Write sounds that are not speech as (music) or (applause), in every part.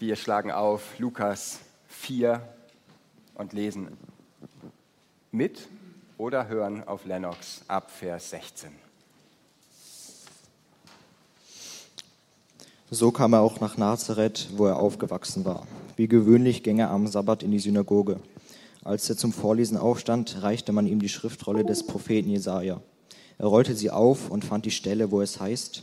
Wir schlagen auf Lukas 4 und lesen mit oder hören auf Lennox ab Vers 16. So kam er auch nach Nazareth, wo er aufgewachsen war. Wie gewöhnlich ging er am Sabbat in die Synagoge. Als er zum Vorlesen aufstand, reichte man ihm die Schriftrolle des Propheten Jesaja. Er rollte sie auf und fand die Stelle, wo es heißt: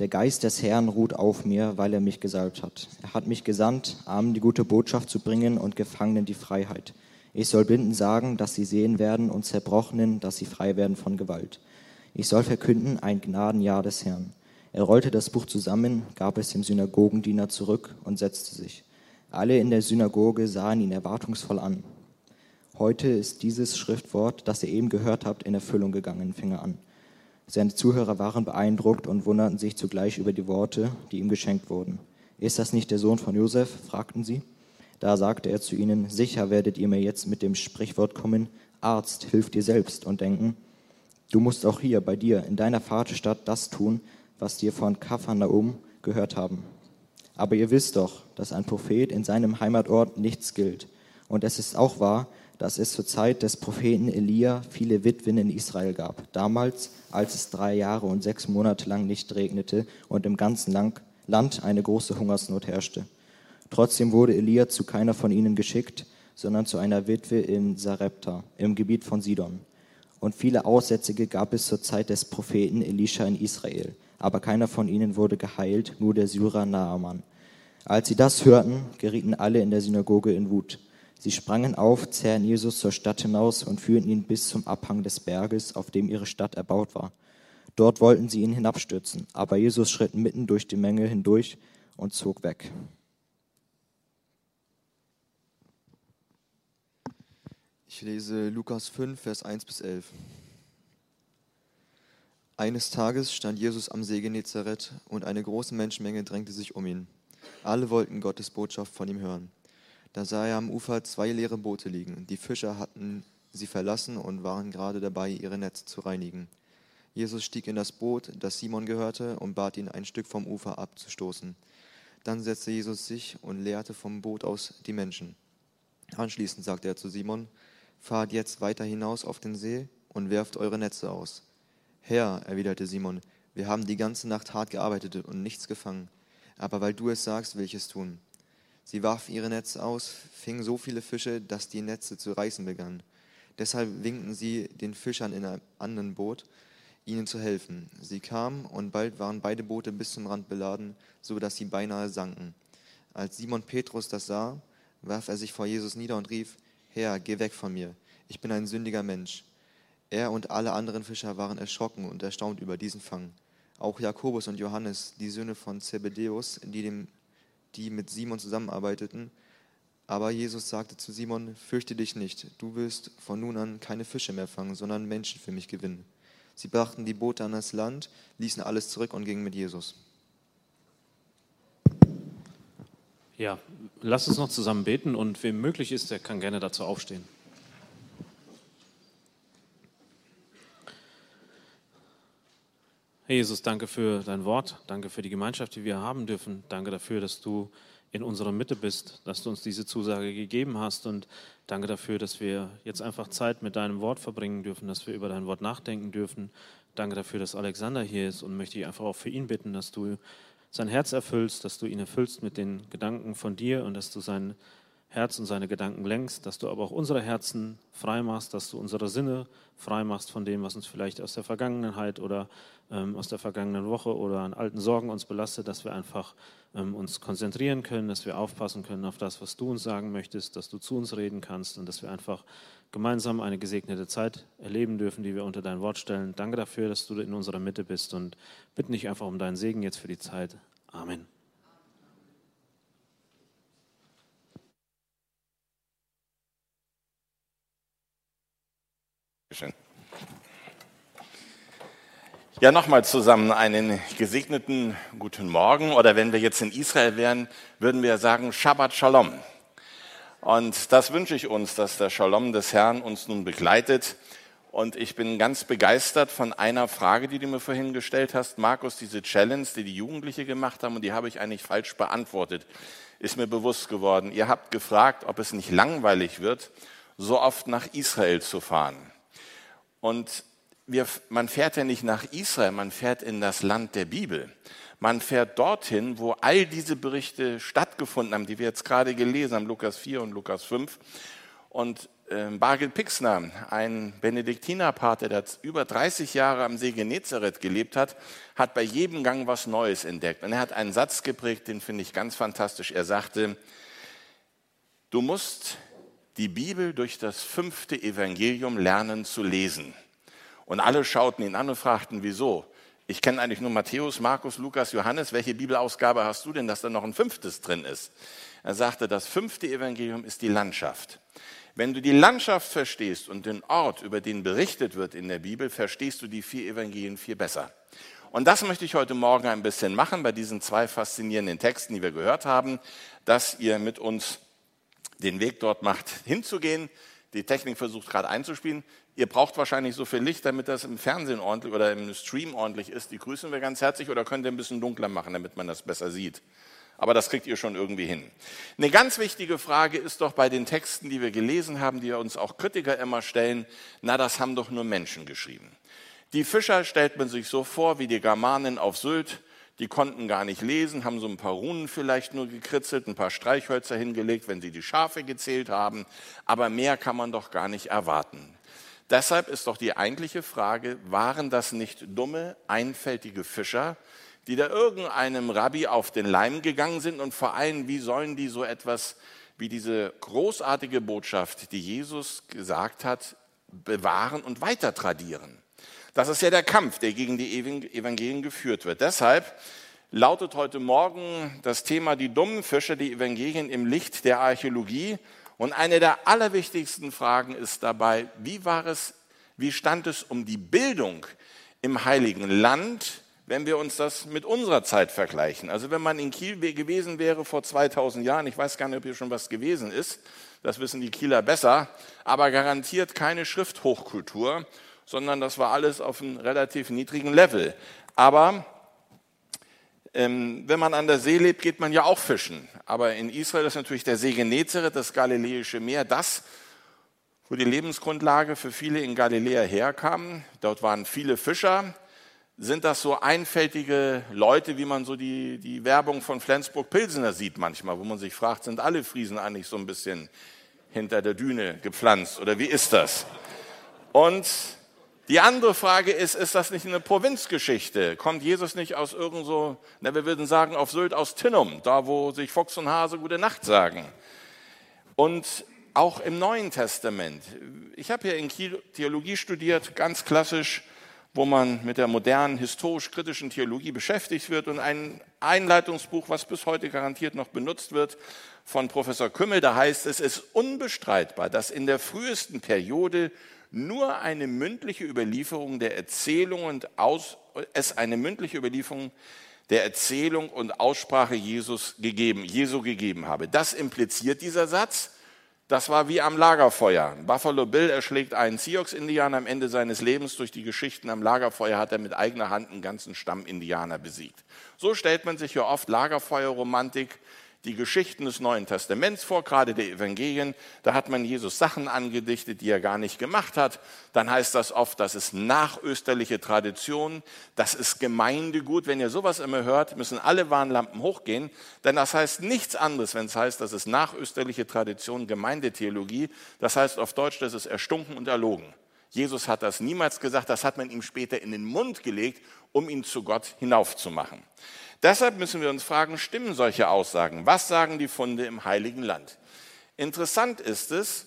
Der Geist des Herrn ruht auf mir, weil er mich gesalbt hat. Er hat mich gesandt, Armen die gute Botschaft zu bringen und Gefangenen die Freiheit. Ich soll Blinden sagen, dass sie sehen werden und Zerbrochenen, dass sie frei werden von Gewalt. Ich soll verkünden ein Gnadenjahr des Herrn. Er rollte das Buch zusammen, gab es dem Synagogendiener zurück und setzte sich. Alle in der Synagoge sahen ihn erwartungsvoll an. Heute ist dieses Schriftwort, das ihr eben gehört habt, in Erfüllung gegangen, fing er an. Seine Zuhörer waren beeindruckt und wunderten sich zugleich über die Worte, die ihm geschenkt wurden. Ist das nicht der Sohn von Josef? fragten sie. Da sagte er zu ihnen, sicher werdet ihr mir jetzt mit dem Sprichwort kommen, Arzt, hilf dir selbst und denken, du musst auch hier bei dir in deiner Vaterstadt das tun, was wir von Kapharnaum gehört haben. Aber ihr wisst doch, dass ein Prophet in seinem Heimatort nichts gilt. Und es ist auch wahr, dass es zur Zeit des Propheten Elia viele Witwen in Israel gab. Damals, als es drei Jahre und sechs Monate lang nicht regnete und im ganzen Land eine große Hungersnot herrschte. Trotzdem wurde Elia zu keiner von ihnen geschickt, sondern zu einer Witwe in Sarepta, im Gebiet von Sidon. Und viele Aussätzige gab es zur Zeit des Propheten Elisha in Israel aber keiner von ihnen wurde geheilt, nur der Syrer Naaman. Als sie das hörten, gerieten alle in der Synagoge in Wut. Sie sprangen auf, zerrten Jesus zur Stadt hinaus und führten ihn bis zum Abhang des Berges, auf dem ihre Stadt erbaut war. Dort wollten sie ihn hinabstürzen, aber Jesus schritt mitten durch die Menge hindurch und zog weg. Ich lese Lukas 5, Vers 1 bis 11. Eines Tages stand Jesus am See Genezareth und eine große Menschenmenge drängte sich um ihn. Alle wollten Gottes Botschaft von ihm hören. Da sah er am Ufer zwei leere Boote liegen. Die Fischer hatten sie verlassen und waren gerade dabei, ihre Netze zu reinigen. Jesus stieg in das Boot, das Simon gehörte, und bat ihn, ein Stück vom Ufer abzustoßen. Dann setzte Jesus sich und leerte vom Boot aus die Menschen. Anschließend sagte er zu Simon, Fahrt jetzt weiter hinaus auf den See und werft eure Netze aus. Herr, erwiderte Simon, wir haben die ganze Nacht hart gearbeitet und nichts gefangen. Aber weil du es sagst, will ich es tun. Sie warfen ihre Netze aus, fingen so viele Fische, dass die Netze zu reißen begannen. Deshalb winkten sie den Fischern in einem anderen Boot, ihnen zu helfen. Sie kamen und bald waren beide Boote bis zum Rand beladen, so dass sie beinahe sanken. Als Simon Petrus das sah, warf er sich vor Jesus nieder und rief, Herr, geh weg von mir, ich bin ein sündiger Mensch. Er und alle anderen Fischer waren erschrocken und erstaunt über diesen Fang. Auch Jakobus und Johannes, die Söhne von Zebedeus, die, dem, die mit Simon zusammenarbeiteten. Aber Jesus sagte zu Simon, fürchte dich nicht, du wirst von nun an keine Fische mehr fangen, sondern Menschen für mich gewinnen. Sie brachten die Boote an das Land, ließen alles zurück und gingen mit Jesus. Ja, lass uns noch zusammen beten und wem möglich ist, der kann gerne dazu aufstehen. Herr Jesus, danke für dein Wort, danke für die Gemeinschaft, die wir haben dürfen. Danke dafür, dass du in unserer Mitte bist, dass du uns diese Zusage gegeben hast und danke dafür, dass wir jetzt einfach Zeit mit deinem Wort verbringen dürfen, dass wir über dein Wort nachdenken dürfen. Danke dafür, dass Alexander hier ist und möchte ich einfach auch für ihn bitten, dass du sein Herz erfüllst, dass du ihn erfüllst mit den Gedanken von dir und dass du sein Herz und seine Gedanken lenkst, dass du aber auch unsere Herzen frei machst, dass du unsere Sinne frei machst von dem, was uns vielleicht aus der Vergangenheit oder ähm, aus der vergangenen Woche oder an alten Sorgen uns belastet, dass wir einfach ähm, uns konzentrieren können, dass wir aufpassen können auf das, was du uns sagen möchtest, dass du zu uns reden kannst und dass wir einfach gemeinsam eine gesegnete Zeit erleben dürfen, die wir unter dein Wort stellen. Danke dafür, dass du in unserer Mitte bist und bitte dich einfach um deinen Segen jetzt für die Zeit. Amen. Schön. Ja, nochmal zusammen einen gesegneten guten Morgen. Oder wenn wir jetzt in Israel wären, würden wir sagen Shabbat Shalom. Und das wünsche ich uns, dass der Shalom des Herrn uns nun begleitet Und ich bin ganz begeistert von einer Frage, die du mir vorhin gestellt hast, Markus, diese Challenge, die die Jugendliche gemacht haben, und die habe ich eigentlich falsch beantwortet, ist mir bewusst geworden. Ihr habt gefragt, ob es nicht langweilig wird, so oft nach Israel zu fahren. Und wir, man fährt ja nicht nach Israel, man fährt in das Land der Bibel. Man fährt dorthin, wo all diese Berichte stattgefunden haben, die wir jetzt gerade gelesen haben, Lukas 4 und Lukas 5. Und äh, Bargel Pixner, ein Benediktinerpater, der über 30 Jahre am See Genezareth gelebt hat, hat bei jedem Gang was Neues entdeckt. Und er hat einen Satz geprägt, den finde ich ganz fantastisch. Er sagte, du musst die Bibel durch das fünfte Evangelium lernen zu lesen. Und alle schauten ihn an und fragten, wieso? Ich kenne eigentlich nur Matthäus, Markus, Lukas, Johannes. Welche Bibelausgabe hast du denn, dass da noch ein fünftes drin ist? Er sagte, das fünfte Evangelium ist die Landschaft. Wenn du die Landschaft verstehst und den Ort, über den berichtet wird in der Bibel, verstehst du die vier Evangelien viel besser. Und das möchte ich heute Morgen ein bisschen machen bei diesen zwei faszinierenden Texten, die wir gehört haben, dass ihr mit uns den Weg dort macht, (laughs) hinzugehen. Die Technik versucht gerade einzuspielen. Ihr braucht wahrscheinlich so viel Licht, damit das im Fernsehen ordentlich oder im Stream ordentlich ist. Die grüßen wir ganz herzlich oder könnt ihr ein bisschen dunkler machen, damit man das besser sieht. Aber das kriegt ihr schon irgendwie hin. Eine ganz wichtige Frage ist doch bei den Texten, die wir gelesen haben, die uns auch Kritiker immer stellen, na, das haben doch nur Menschen geschrieben. Die Fischer stellt man sich so vor wie die Germanen auf Sylt, die konnten gar nicht lesen, haben so ein paar Runen vielleicht nur gekritzelt, ein paar Streichhölzer hingelegt, wenn sie die Schafe gezählt haben, aber mehr kann man doch gar nicht erwarten. Deshalb ist doch die eigentliche Frage, waren das nicht dumme, einfältige Fischer, die da irgendeinem Rabbi auf den Leim gegangen sind und vor allem, wie sollen die so etwas wie diese großartige Botschaft, die Jesus gesagt hat, bewahren und weiter tradieren? Das ist ja der Kampf, der gegen die Evangelien geführt wird. Deshalb lautet heute Morgen das Thema die dummen Fischer, die Evangelien im Licht der Archäologie und eine der allerwichtigsten Fragen ist dabei, wie war es, wie stand es um die Bildung im Heiligen Land, wenn wir uns das mit unserer Zeit vergleichen? Also wenn man in Kiel gewesen wäre vor 2000 Jahren, ich weiß gar nicht, ob hier schon was gewesen ist, das wissen die Kieler besser, aber garantiert keine Schrifthochkultur, sondern das war alles auf einem relativ niedrigen Level. Aber ähm, wenn man an der See lebt, geht man ja auch fischen. Aber in Israel ist natürlich der See Genezareth, das Galiläische Meer, das, wo die Lebensgrundlage für viele in Galiläa herkam. Dort waren viele Fischer. Sind das so einfältige Leute, wie man so die, die Werbung von Flensburg-Pilsener sieht manchmal, wo man sich fragt, sind alle Friesen eigentlich so ein bisschen hinter der Düne gepflanzt oder wie ist das? Und die andere Frage ist, ist das nicht eine Provinzgeschichte? Kommt Jesus nicht aus irgend so, na, wir würden sagen, auf Sylt aus Tinnum, da wo sich Fuchs und Hase gute Nacht sagen. Und auch im Neuen Testament. Ich habe ja in Kiel Theologie studiert, ganz klassisch, wo man mit der modernen historisch-kritischen Theologie beschäftigt wird und ein Einleitungsbuch, was bis heute garantiert noch benutzt wird, von Professor Kümmel, da heißt es, es ist unbestreitbar, dass in der frühesten Periode nur eine mündliche Überlieferung der Erzählung und Aus, es eine mündliche Überlieferung der Erzählung und Aussprache Jesus gegeben, Jesu gegeben habe. Das impliziert dieser Satz. Das war wie am Lagerfeuer. Buffalo Bill erschlägt einen Sioux-Indianer am Ende seines Lebens. Durch die Geschichten am Lagerfeuer hat er mit eigener Hand einen ganzen Stamm Indianer besiegt. So stellt man sich ja oft Lagerfeuerromantik die Geschichten des Neuen Testaments vor, gerade der Evangelien. Da hat man Jesus Sachen angedichtet, die er gar nicht gemacht hat. Dann heißt das oft, das ist nachösterliche Tradition, das ist Gemeindegut. Wenn ihr sowas immer hört, müssen alle Warnlampen hochgehen, denn das heißt nichts anderes, wenn es heißt, das ist nachösterliche Tradition, Gemeindetheologie. Das heißt auf Deutsch, das ist erstunken und erlogen. Jesus hat das niemals gesagt, das hat man ihm später in den Mund gelegt, um ihn zu Gott hinaufzumachen. Deshalb müssen wir uns fragen, stimmen solche Aussagen? Was sagen die Funde im Heiligen Land? Interessant ist es,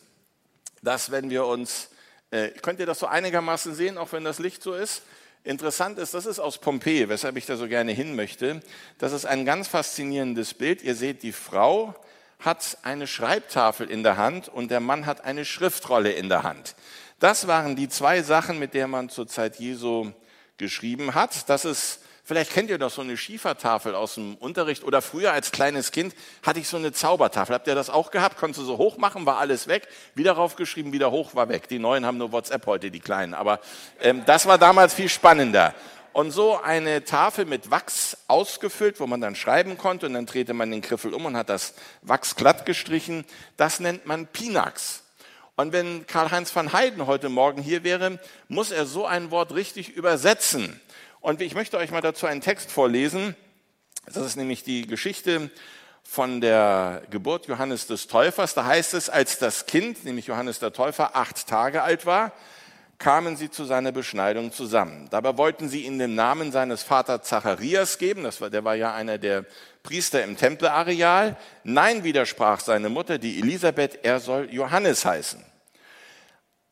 dass wenn wir uns, äh, könnt ihr das so einigermaßen sehen, auch wenn das Licht so ist? Interessant ist, das ist aus Pompeji, weshalb ich da so gerne hin möchte. Das ist ein ganz faszinierendes Bild. Ihr seht, die Frau hat eine Schreibtafel in der Hand und der Mann hat eine Schriftrolle in der Hand. Das waren die zwei Sachen, mit der man zur Zeit Jesu geschrieben hat. Das ist Vielleicht kennt ihr doch so eine Schiefertafel aus dem Unterricht oder früher als kleines Kind hatte ich so eine Zaubertafel. Habt ihr das auch gehabt? Konntest du so hoch machen, war alles weg. Wieder raufgeschrieben, wieder hoch, war weg. Die neuen haben nur WhatsApp heute, die kleinen. Aber ähm, das war damals viel spannender. Und so eine Tafel mit Wachs ausgefüllt, wo man dann schreiben konnte und dann drehte man den Griffel um und hat das Wachs glatt gestrichen. Das nennt man Pinax. Und wenn Karl-Heinz van Heiden heute Morgen hier wäre, muss er so ein Wort richtig übersetzen. Und ich möchte euch mal dazu einen Text vorlesen. Das ist nämlich die Geschichte von der Geburt Johannes des Täufers. Da heißt es, als das Kind, nämlich Johannes der Täufer, acht Tage alt war, kamen sie zu seiner Beschneidung zusammen. Dabei wollten sie ihm den Namen seines Vaters Zacharias geben. Das war, der war ja einer der Priester im Tempelareal. Nein, widersprach seine Mutter, die Elisabeth, er soll Johannes heißen.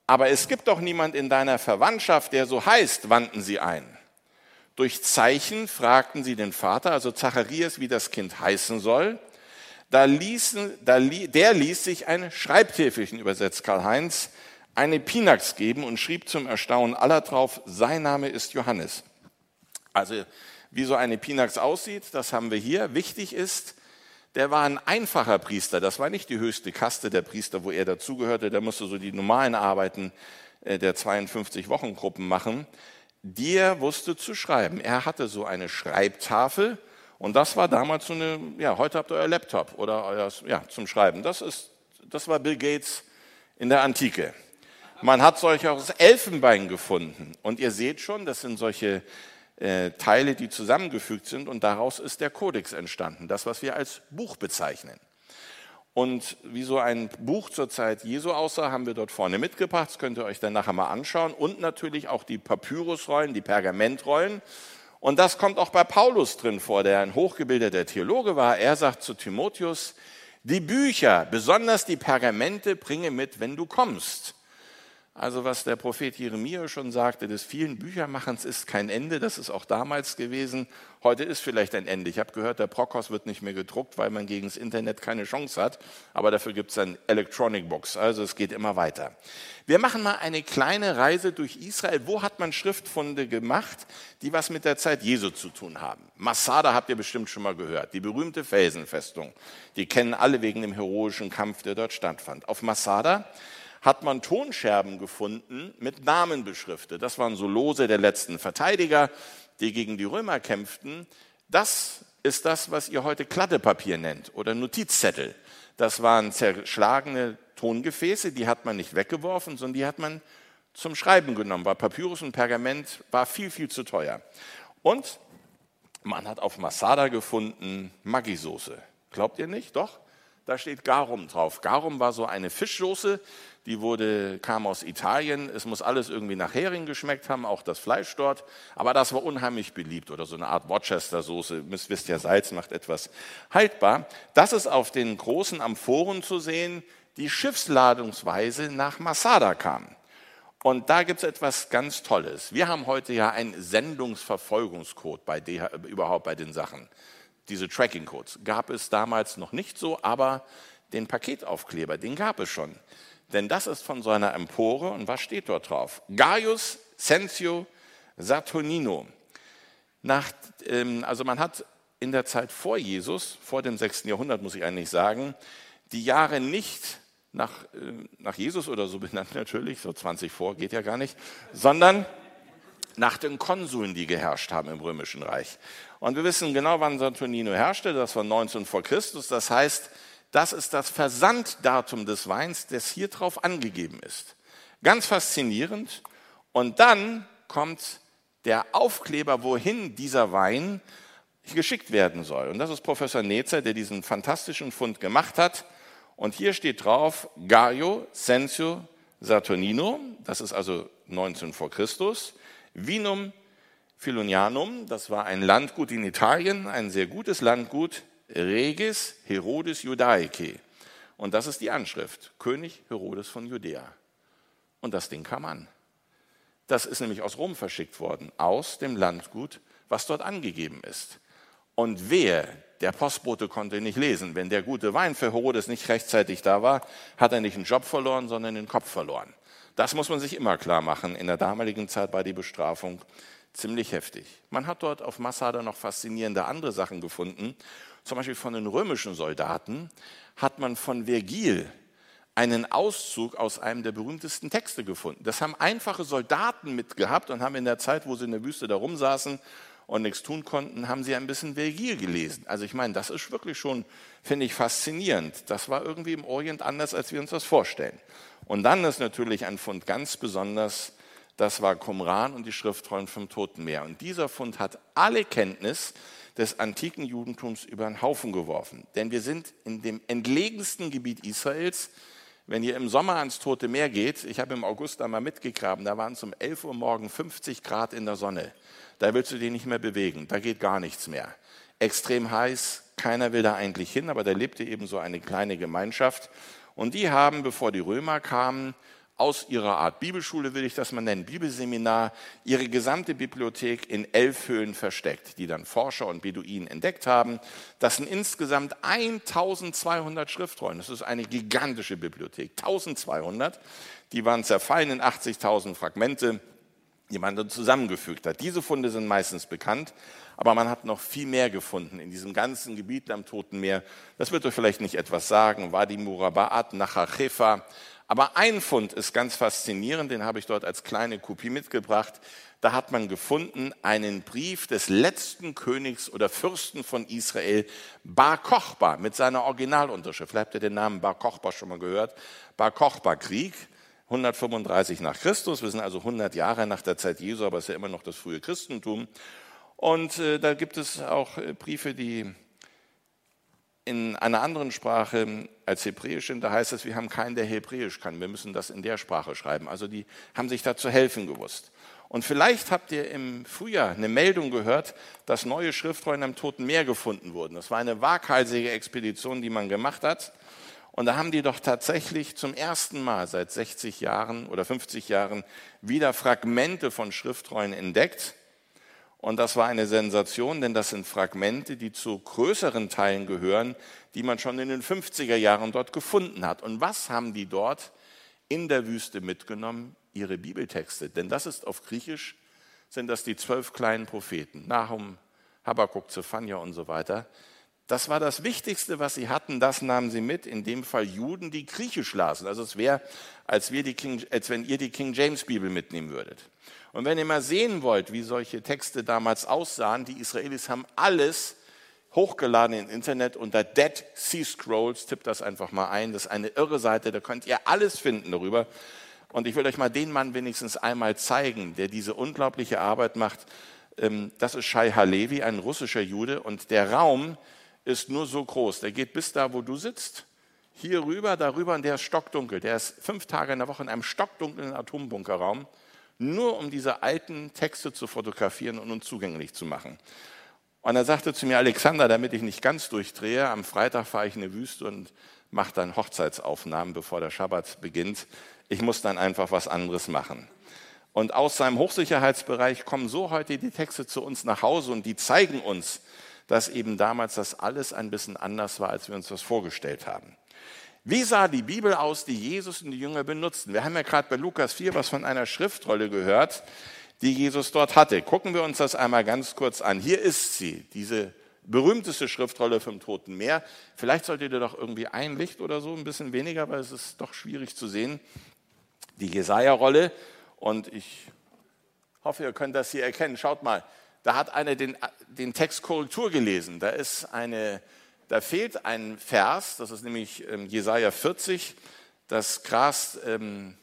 Aber es gibt doch niemand in deiner Verwandtschaft, der so heißt, wandten sie ein. Durch Zeichen fragten sie den Vater, also Zacharias, wie das Kind heißen soll. Da ließen, da, der ließ sich ein Schreibtäfelchen, übersetzt Karl-Heinz, eine Pinax geben und schrieb zum Erstaunen aller drauf, sein Name ist Johannes. Also wie so eine Pinax aussieht, das haben wir hier. Wichtig ist, der war ein einfacher Priester, das war nicht die höchste Kaste der Priester, wo er dazugehörte, der musste so die normalen Arbeiten äh, der 52 Wochengruppen machen der wusste zu schreiben. Er hatte so eine Schreibtafel und das war damals so eine, ja, heute habt ihr euer Laptop oder euer, ja, zum Schreiben. Das, ist, das war Bill Gates in der Antike. Man hat solche aus Elfenbein gefunden und ihr seht schon, das sind solche äh, Teile, die zusammengefügt sind und daraus ist der Kodex entstanden, das, was wir als Buch bezeichnen. Und wie so ein Buch zur Zeit Jesu aussah, haben wir dort vorne mitgebracht. Das könnt ihr euch dann nachher mal anschauen. Und natürlich auch die Papyrusrollen, die Pergamentrollen. Und das kommt auch bei Paulus drin vor, der ein hochgebildeter Theologe war. Er sagt zu Timotheus, die Bücher, besonders die Pergamente, bringe mit, wenn du kommst. Also was der Prophet Jeremia schon sagte, des vielen Büchermachens ist kein Ende, das ist auch damals gewesen. Heute ist vielleicht ein Ende. Ich habe gehört, der Prokos wird nicht mehr gedruckt, weil man gegen das Internet keine Chance hat. Aber dafür gibt es ein Electronic Box. Also es geht immer weiter. Wir machen mal eine kleine Reise durch Israel. Wo hat man Schriftfunde gemacht, die was mit der Zeit Jesu zu tun haben? Masada habt ihr bestimmt schon mal gehört. Die berühmte Felsenfestung. Die kennen alle wegen dem heroischen Kampf, der dort stattfand. Auf Masada hat man Tonscherben gefunden mit Namen beschriftet. Das waren so Lose der letzten Verteidiger, die gegen die Römer kämpften. Das ist das, was ihr heute Kladdepapier nennt oder Notizzettel. Das waren zerschlagene Tongefäße, die hat man nicht weggeworfen, sondern die hat man zum Schreiben genommen, weil Papyrus und Pergament war viel, viel zu teuer. Und man hat auf Masada gefunden Maggi-Soße. Glaubt ihr nicht? Doch. Da steht Garum drauf. Garum war so eine Fischsoße, die wurde, kam aus Italien. Es muss alles irgendwie nach Hering geschmeckt haben, auch das Fleisch dort. Aber das war unheimlich beliebt oder so eine Art Worcester-Soße. Ihr wisst ja, Salz macht etwas haltbar. Das ist auf den großen Amphoren zu sehen, die schiffsladungsweise nach Masada kam. Und da gibt es etwas ganz Tolles. Wir haben heute ja einen Sendungsverfolgungscode bei DH, überhaupt bei den Sachen. Diese Tracking-Codes gab es damals noch nicht so, aber den Paketaufkleber, den gab es schon denn das ist von so einer Empore. Und was steht dort drauf? Gaius Sensio Saturnino. Nach, ähm, also man hat in der Zeit vor Jesus, vor dem 6. Jahrhundert muss ich eigentlich sagen, die Jahre nicht nach, äh, nach Jesus oder so (laughs) benannt natürlich, so 20 vor geht ja gar nicht, sondern nach den Konsuln, die geherrscht haben im Römischen Reich. Und wir wissen genau, wann Saturnino herrschte, das war 19 vor Christus, das heißt, das ist das Versanddatum des Weins, das hier drauf angegeben ist. Ganz faszinierend. Und dann kommt der Aufkleber, wohin dieser Wein geschickt werden soll. Und das ist Professor Netzer, der diesen fantastischen Fund gemacht hat. Und hier steht drauf Gaio Sensio Saturnino, das ist also 19 vor Christus, Vinum Filonianum, das war ein Landgut in Italien, ein sehr gutes Landgut, Regis Herodes Judaice. Und das ist die Anschrift, König Herodes von Judäa. Und das Ding kam an. Das ist nämlich aus Rom verschickt worden, aus dem Landgut, was dort angegeben ist. Und wer, der Postbote konnte nicht lesen, wenn der gute Wein für Herodes nicht rechtzeitig da war, hat er nicht einen Job verloren, sondern den Kopf verloren. Das muss man sich immer klar machen. In der damaligen Zeit war die Bestrafung Ziemlich heftig. Man hat dort auf Masada noch faszinierende andere Sachen gefunden. Zum Beispiel von den römischen Soldaten hat man von Vergil einen Auszug aus einem der berühmtesten Texte gefunden. Das haben einfache Soldaten mitgehabt und haben in der Zeit, wo sie in der Wüste da rumsaßen und nichts tun konnten, haben sie ein bisschen Vergil gelesen. Also ich meine, das ist wirklich schon, finde ich, faszinierend. Das war irgendwie im Orient anders, als wir uns das vorstellen. Und dann ist natürlich ein Fund ganz besonders, das war Qumran und die Schriftrollen vom Toten Meer. Und dieser Fund hat alle Kenntnis des antiken Judentums über den Haufen geworfen. Denn wir sind in dem entlegensten Gebiet Israels. Wenn ihr im Sommer ans Tote Meer geht, ich habe im August einmal mitgegraben, da waren es um 11 Uhr morgen 50 Grad in der Sonne. Da willst du dich nicht mehr bewegen, da geht gar nichts mehr. Extrem heiß, keiner will da eigentlich hin, aber da lebte eben so eine kleine Gemeinschaft. Und die haben, bevor die Römer kamen, aus ihrer Art Bibelschule, will ich das mal nennen, Bibelseminar, ihre gesamte Bibliothek in elf Höhlen versteckt, die dann Forscher und Beduinen entdeckt haben. Das sind insgesamt 1200 Schriftrollen. Das ist eine gigantische Bibliothek. 1200. Die waren zerfallen in 80.000 Fragmente, die man dann zusammengefügt hat. Diese Funde sind meistens bekannt, aber man hat noch viel mehr gefunden in diesem ganzen Gebiet am Toten Meer. Das wird euch vielleicht nicht etwas sagen. Wadi Murabaat, Nachachefa, aber ein Fund ist ganz faszinierend, den habe ich dort als kleine Kopie mitgebracht. Da hat man gefunden einen Brief des letzten Königs oder Fürsten von Israel, Bar Kochba, mit seiner Originalunterschrift. Vielleicht habt ihr den Namen Bar Kochba schon mal gehört. Bar Kochba Krieg, 135 nach Christus. Wir sind also 100 Jahre nach der Zeit Jesu, aber es ist ja immer noch das frühe Christentum. Und äh, da gibt es auch äh, Briefe, die in einer anderen Sprache als Hebräisch sind, da heißt es, wir haben keinen, der Hebräisch kann. Wir müssen das in der Sprache schreiben. Also die haben sich da zu helfen gewusst. Und vielleicht habt ihr im Frühjahr eine Meldung gehört, dass neue Schriftrollen am Toten Meer gefunden wurden. Das war eine waghalsige Expedition, die man gemacht hat. Und da haben die doch tatsächlich zum ersten Mal seit 60 Jahren oder 50 Jahren wieder Fragmente von Schriftrollen entdeckt und das war eine Sensation, denn das sind Fragmente, die zu größeren Teilen gehören, die man schon in den 50er Jahren dort gefunden hat. Und was haben die dort in der Wüste mitgenommen? Ihre Bibeltexte. Denn das ist auf Griechisch, sind das die zwölf kleinen Propheten. Nahum, Habakkuk, Zephania und so weiter. Das war das Wichtigste, was sie hatten, das nahmen sie mit, in dem Fall Juden, die Griechisch lasen. Also es wäre, als, als wenn ihr die King James Bibel mitnehmen würdet. Und wenn ihr mal sehen wollt, wie solche Texte damals aussahen, die Israelis haben alles hochgeladen im Internet unter Dead Sea Scrolls. Tippt das einfach mal ein. Das ist eine irre Seite, da könnt ihr alles finden darüber. Und ich will euch mal den Mann wenigstens einmal zeigen, der diese unglaubliche Arbeit macht. Ähm, das ist Shai Halevi, ein russischer Jude. Und der Raum ist nur so groß. Der geht bis da, wo du sitzt. Hier rüber, darüber, und der ist stockdunkel. Der ist fünf Tage in der Woche in einem stockdunklen Atombunkerraum nur um diese alten Texte zu fotografieren und uns zugänglich zu machen. Und er sagte zu mir, Alexander, damit ich nicht ganz durchdrehe, am Freitag fahre ich in eine Wüste und mache dann Hochzeitsaufnahmen, bevor der Schabbat beginnt. Ich muss dann einfach was anderes machen. Und aus seinem Hochsicherheitsbereich kommen so heute die Texte zu uns nach Hause und die zeigen uns, dass eben damals das alles ein bisschen anders war, als wir uns das vorgestellt haben. Wie sah die Bibel aus, die Jesus und die Jünger benutzten? Wir haben ja gerade bei Lukas 4 was von einer Schriftrolle gehört, die Jesus dort hatte. Gucken wir uns das einmal ganz kurz an. Hier ist sie, diese berühmteste Schriftrolle vom Toten Meer. Vielleicht solltet ihr doch irgendwie ein Licht oder so, ein bisschen weniger, weil es ist doch schwierig zu sehen. Die Jesaja-Rolle. Und ich hoffe, ihr könnt das hier erkennen. Schaut mal, da hat einer den, den Text Korrektur gelesen. Da ist eine da fehlt ein Vers, das ist nämlich ähm, Jesaja 40. Das Gras, ähm,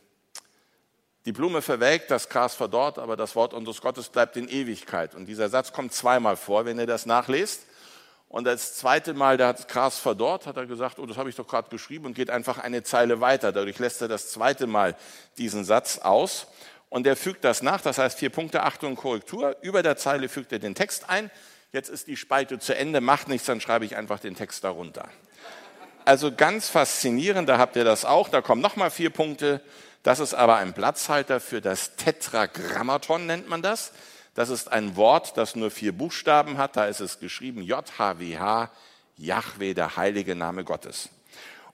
die Blume verwelkt, das Gras verdorrt, aber das Wort unseres Gottes bleibt in Ewigkeit. Und dieser Satz kommt zweimal vor, wenn ihr das nachlest. Und das zweite Mal, da hat Gras verdorrt, hat er gesagt, oh, das habe ich doch gerade geschrieben und geht einfach eine Zeile weiter. Dadurch lässt er das zweite Mal diesen Satz aus. Und er fügt das nach, das heißt vier Punkte, Achtung, Korrektur. Über der Zeile fügt er den Text ein jetzt ist die Spalte zu Ende, macht nichts, dann schreibe ich einfach den Text darunter. Also ganz faszinierend, da habt ihr das auch. Da kommen nochmal vier Punkte. Das ist aber ein Platzhalter für das Tetragrammaton, nennt man das. Das ist ein Wort, das nur vier Buchstaben hat. Da ist es geschrieben JHWH, Yahweh, der heilige Name Gottes.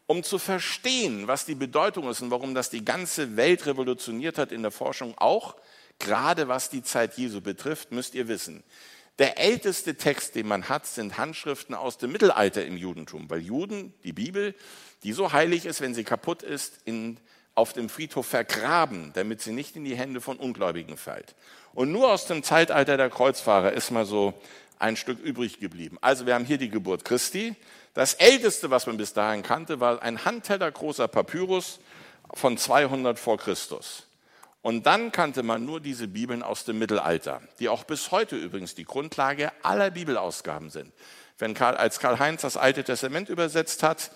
Um zu verstehen, was die Bedeutung ist und warum das die ganze Welt revolutioniert hat in der Forschung auch, gerade was die Zeit Jesu betrifft, müsst ihr wissen, der älteste Text, den man hat, sind Handschriften aus dem Mittelalter im Judentum, weil Juden die Bibel, die so heilig ist, wenn sie kaputt ist, in, auf dem Friedhof vergraben, damit sie nicht in die Hände von Ungläubigen fällt. Und nur aus dem Zeitalter der Kreuzfahrer ist mal so ein Stück übrig geblieben. Also wir haben hier die Geburt Christi. Das älteste, was man bis dahin kannte, war ein Handteller großer Papyrus von 200 vor Christus. Und dann kannte man nur diese Bibeln aus dem Mittelalter, die auch bis heute übrigens die Grundlage aller Bibelausgaben sind. Wenn Karl, als Karl-Heinz das Alte Testament übersetzt hat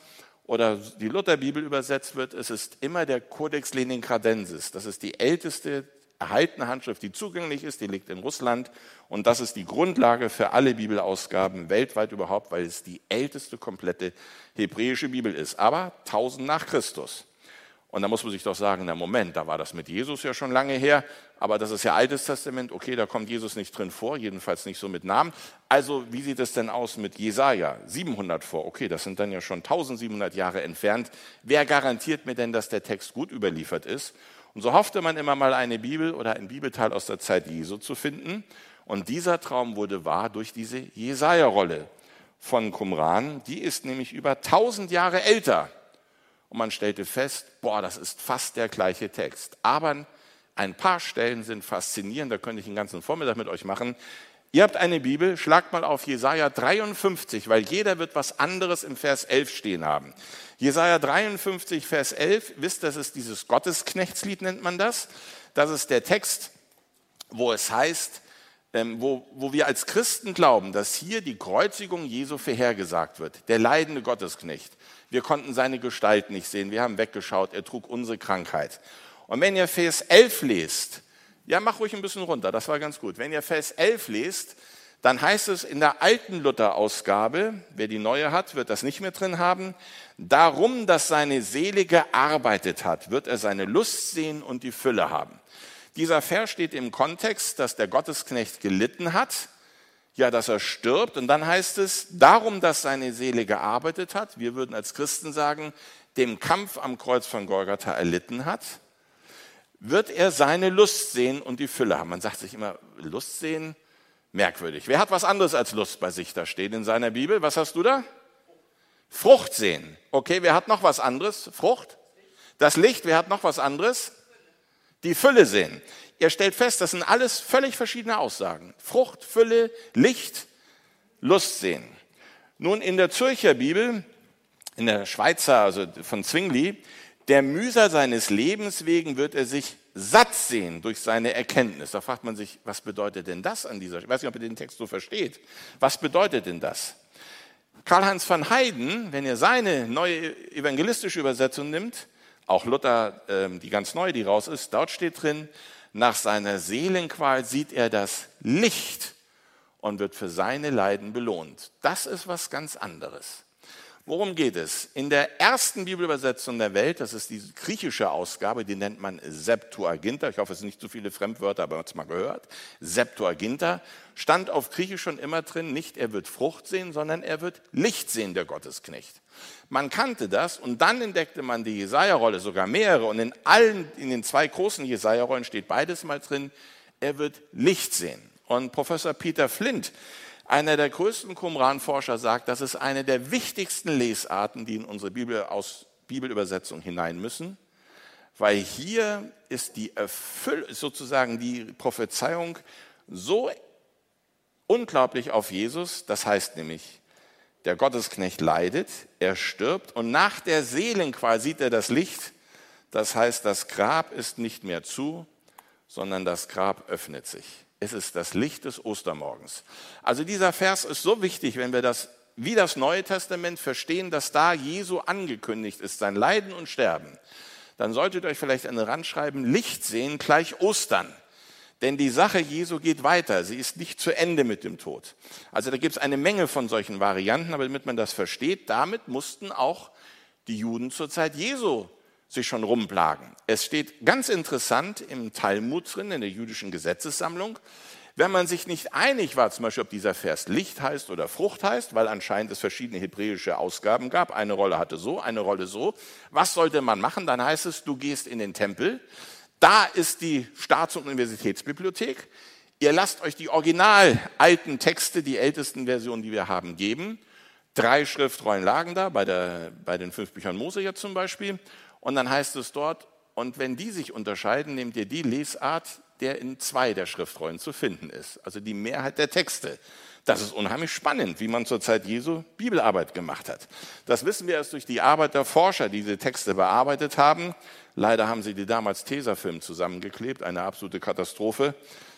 oder die Lutherbibel übersetzt wird, es ist immer der Codex Leningradensis. Das ist die älteste erhaltene Handschrift, die zugänglich ist, die liegt in Russland. Und das ist die Grundlage für alle Bibelausgaben weltweit überhaupt, weil es die älteste komplette hebräische Bibel ist. Aber 1000 nach Christus. Und da muss man sich doch sagen, na Moment, da war das mit Jesus ja schon lange her, aber das ist ja Altes Testament, okay, da kommt Jesus nicht drin vor, jedenfalls nicht so mit Namen. Also wie sieht es denn aus mit Jesaja? 700 vor, okay, das sind dann ja schon 1700 Jahre entfernt. Wer garantiert mir denn, dass der Text gut überliefert ist? Und so hoffte man immer mal eine Bibel oder ein Bibelteil aus der Zeit Jesu zu finden. Und dieser Traum wurde wahr durch diese Jesaja-Rolle von Qumran. Die ist nämlich über 1000 Jahre älter und man stellte fest, boah, das ist fast der gleiche Text. Aber ein paar Stellen sind faszinierend, da könnte ich einen ganzen Vormittag mit euch machen. Ihr habt eine Bibel, schlagt mal auf Jesaja 53, weil jeder wird was anderes im Vers 11 stehen haben. Jesaja 53, Vers 11, wisst, das ist dieses Gottesknechtslied, nennt man das. Das ist der Text, wo es heißt, ähm, wo, wo wir als Christen glauben, dass hier die Kreuzigung Jesu vorhergesagt wird, der leidende Gottesknecht. Wir konnten seine Gestalt nicht sehen. Wir haben weggeschaut. Er trug unsere Krankheit. Und wenn ihr Vers 11 lest, ja, mach ruhig ein bisschen runter. Das war ganz gut. Wenn ihr Vers 11 lest, dann heißt es in der alten Luther-Ausgabe, wer die neue hat, wird das nicht mehr drin haben, darum, dass seine Seele gearbeitet hat, wird er seine Lust sehen und die Fülle haben. Dieser Vers steht im Kontext, dass der Gottesknecht gelitten hat ja, dass er stirbt. Und dann heißt es, darum, dass seine Seele gearbeitet hat, wir würden als Christen sagen, dem Kampf am Kreuz von Golgatha erlitten hat, wird er seine Lust sehen und die Fülle haben. Man sagt sich immer, Lust sehen, merkwürdig. Wer hat was anderes als Lust bei sich da stehen in seiner Bibel? Was hast du da? Frucht sehen. Okay, wer hat noch was anderes? Frucht? Das Licht, wer hat noch was anderes? Die Fülle sehen. Er stellt fest, das sind alles völlig verschiedene Aussagen. Frucht, Fülle, Licht, Lust sehen. Nun in der Zürcher Bibel, in der Schweizer, also von Zwingli, der Mühsal seines Lebens wegen wird er sich satt sehen durch seine Erkenntnis. Da fragt man sich, was bedeutet denn das an dieser Ich weiß nicht, ob ihr den Text so versteht. Was bedeutet denn das? Karl-Heinz van Heiden, wenn er seine neue evangelistische Übersetzung nimmt, auch Luther, ähm, die ganz neue, die raus ist, dort steht drin, nach seiner Seelenqual sieht er das Licht und wird für seine Leiden belohnt. Das ist was ganz anderes. Worum geht es? In der ersten Bibelübersetzung der Welt, das ist die griechische Ausgabe, die nennt man Septuaginta. Ich hoffe, es sind nicht zu viele Fremdwörter, aber man hat es mal gehört. Septuaginta stand auf Griechisch schon immer drin, nicht er wird Frucht sehen, sondern er wird Licht sehen, der Gottesknecht. Man kannte das und dann entdeckte man die Jesaja-Rolle, sogar mehrere. Und in allen, in den zwei großen Jesaja-Rollen steht beides mal drin, er wird Licht sehen. Und Professor Peter Flint, einer der größten Qumran-Forscher, sagt, das ist eine der wichtigsten Lesarten, die in unsere Bibel aus Bibelübersetzung hinein müssen, weil hier ist die Erfüll sozusagen die Prophezeiung so unglaublich auf Jesus, das heißt nämlich, der Gottesknecht leidet, er stirbt und nach der Seelenqual sieht er das Licht. Das heißt, das Grab ist nicht mehr zu, sondern das Grab öffnet sich. Es ist das Licht des Ostermorgens. Also dieser Vers ist so wichtig, wenn wir das wie das Neue Testament verstehen, dass da Jesu angekündigt ist, sein Leiden und Sterben. Dann solltet ihr euch vielleicht an den Rand schreiben, Licht sehen gleich Ostern. Denn die Sache Jesu geht weiter. Sie ist nicht zu Ende mit dem Tod. Also da gibt es eine Menge von solchen Varianten, aber damit man das versteht, damit mussten auch die Juden zur Zeit Jesu sich schon rumplagen. Es steht ganz interessant im Talmud drin, in der jüdischen Gesetzessammlung, wenn man sich nicht einig war, zum Beispiel, ob dieser Vers Licht heißt oder Frucht heißt, weil anscheinend es verschiedene hebräische Ausgaben gab, eine Rolle hatte so, eine Rolle so, was sollte man machen? Dann heißt es, du gehst in den Tempel, Da ist die Staats- und Universitätsbibliothek. Ihr lasst euch die original alten Texte, die ältesten Versionen, die wir haben, geben. Drei Schriftrollen lagen da, bei, der, bei den fünf Büchern Mose jetzt zum Beispiel. Und dann heißt es dort, und wenn die sich unterscheiden, nehmt ihr die Lesart, der in zwei der Schriftrollen zu finden ist. Also die Mehrheit der Texte. Das ist unheimlich spannend, wie man zur Zeit Jesu Bibelarbeit gemacht hat. Das wissen wir erst durch die Arbeit der Forscher, die diese Texte bearbeitet haben. Leider haben sie die damals Tesafilm zusammengeklebt, eine absolute Katastrophe.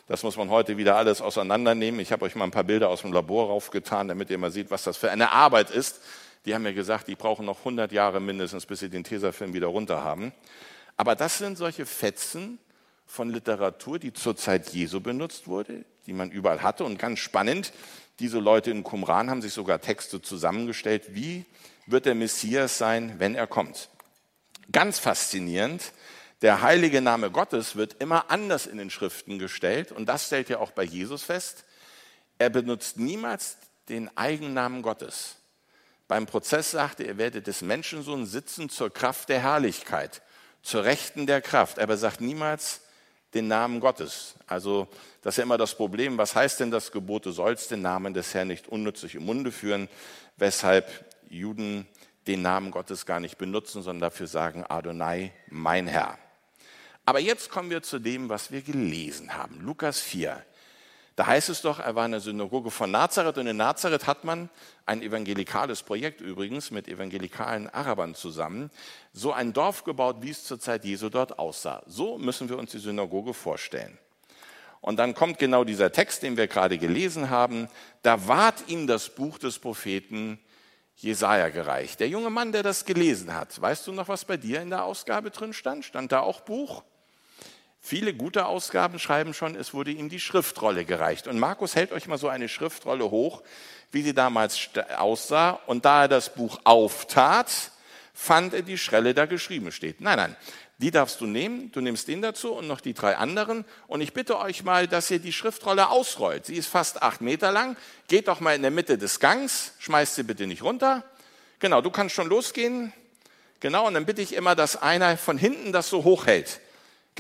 Das muss man heute wieder alles auseinandernehmen. Ich habe euch mal ein paar Bilder aus dem Labor raufgetan, damit ihr mal seht, was das für eine Arbeit ist. Die haben mir gesagt, die brauchen noch 100 Jahre mindestens, bis sie den Tesafilm wieder runter haben. Aber das sind solche Fetzen von Literatur, die zur Zeit Jesu benutzt wurde, die man überall hatte. Und ganz spannend, diese Leute in Qumran haben sich sogar Texte zusammengestellt, wie wird der Messias sein, wenn er kommt. Ganz faszinierend, der heilige Name Gottes wird immer anders in den Schriften gestellt und das stellt ihr auch bei Jesus fest. Er benutzt niemals den Eigennamen Gottes. Beim Prozess sagte er, werdet des Menschensohn sitzen zur Kraft der Herrlichkeit, zur Rechten der Kraft. Aber er sagt niemals den Namen Gottes. Also das ist ja immer das Problem, was heißt denn das Gebot, du sollst den Namen des Herrn nicht unnützlich im Munde führen, weshalb Juden den Namen Gottes gar nicht benutzen, sondern dafür sagen, Adonai, mein Herr. Aber jetzt kommen wir zu dem, was wir gelesen haben. Lukas 4. Da heißt es doch, er war in der Synagoge von Nazareth und in Nazareth hat man ein evangelikales Projekt übrigens mit evangelikalen Arabern zusammen, so ein Dorf gebaut, wie es zur Zeit Jesu dort aussah. So müssen wir uns die Synagoge vorstellen. Und dann kommt genau dieser Text, den wir gerade gelesen haben. Da ward ihm das Buch des Propheten Jesaja gereicht. Der junge Mann, der das gelesen hat, weißt du noch, was bei dir in der Ausgabe drin stand? Stand da auch Buch? Viele gute Ausgaben schreiben schon, es wurde ihm die Schriftrolle gereicht. Und Markus hält euch mal so eine Schriftrolle hoch, wie sie damals aussah. Und da er das Buch auftat, fand er die Schrelle da geschrieben steht. Nein, nein, die darfst du nehmen. Du nimmst den dazu und noch die drei anderen. Und ich bitte euch mal, dass ihr die Schriftrolle ausrollt. Sie ist fast acht Meter lang. Geht doch mal in der Mitte des Gangs. Schmeißt sie bitte nicht runter. Genau, du kannst schon losgehen. Genau, und dann bitte ich immer, dass einer von hinten das so hochhält.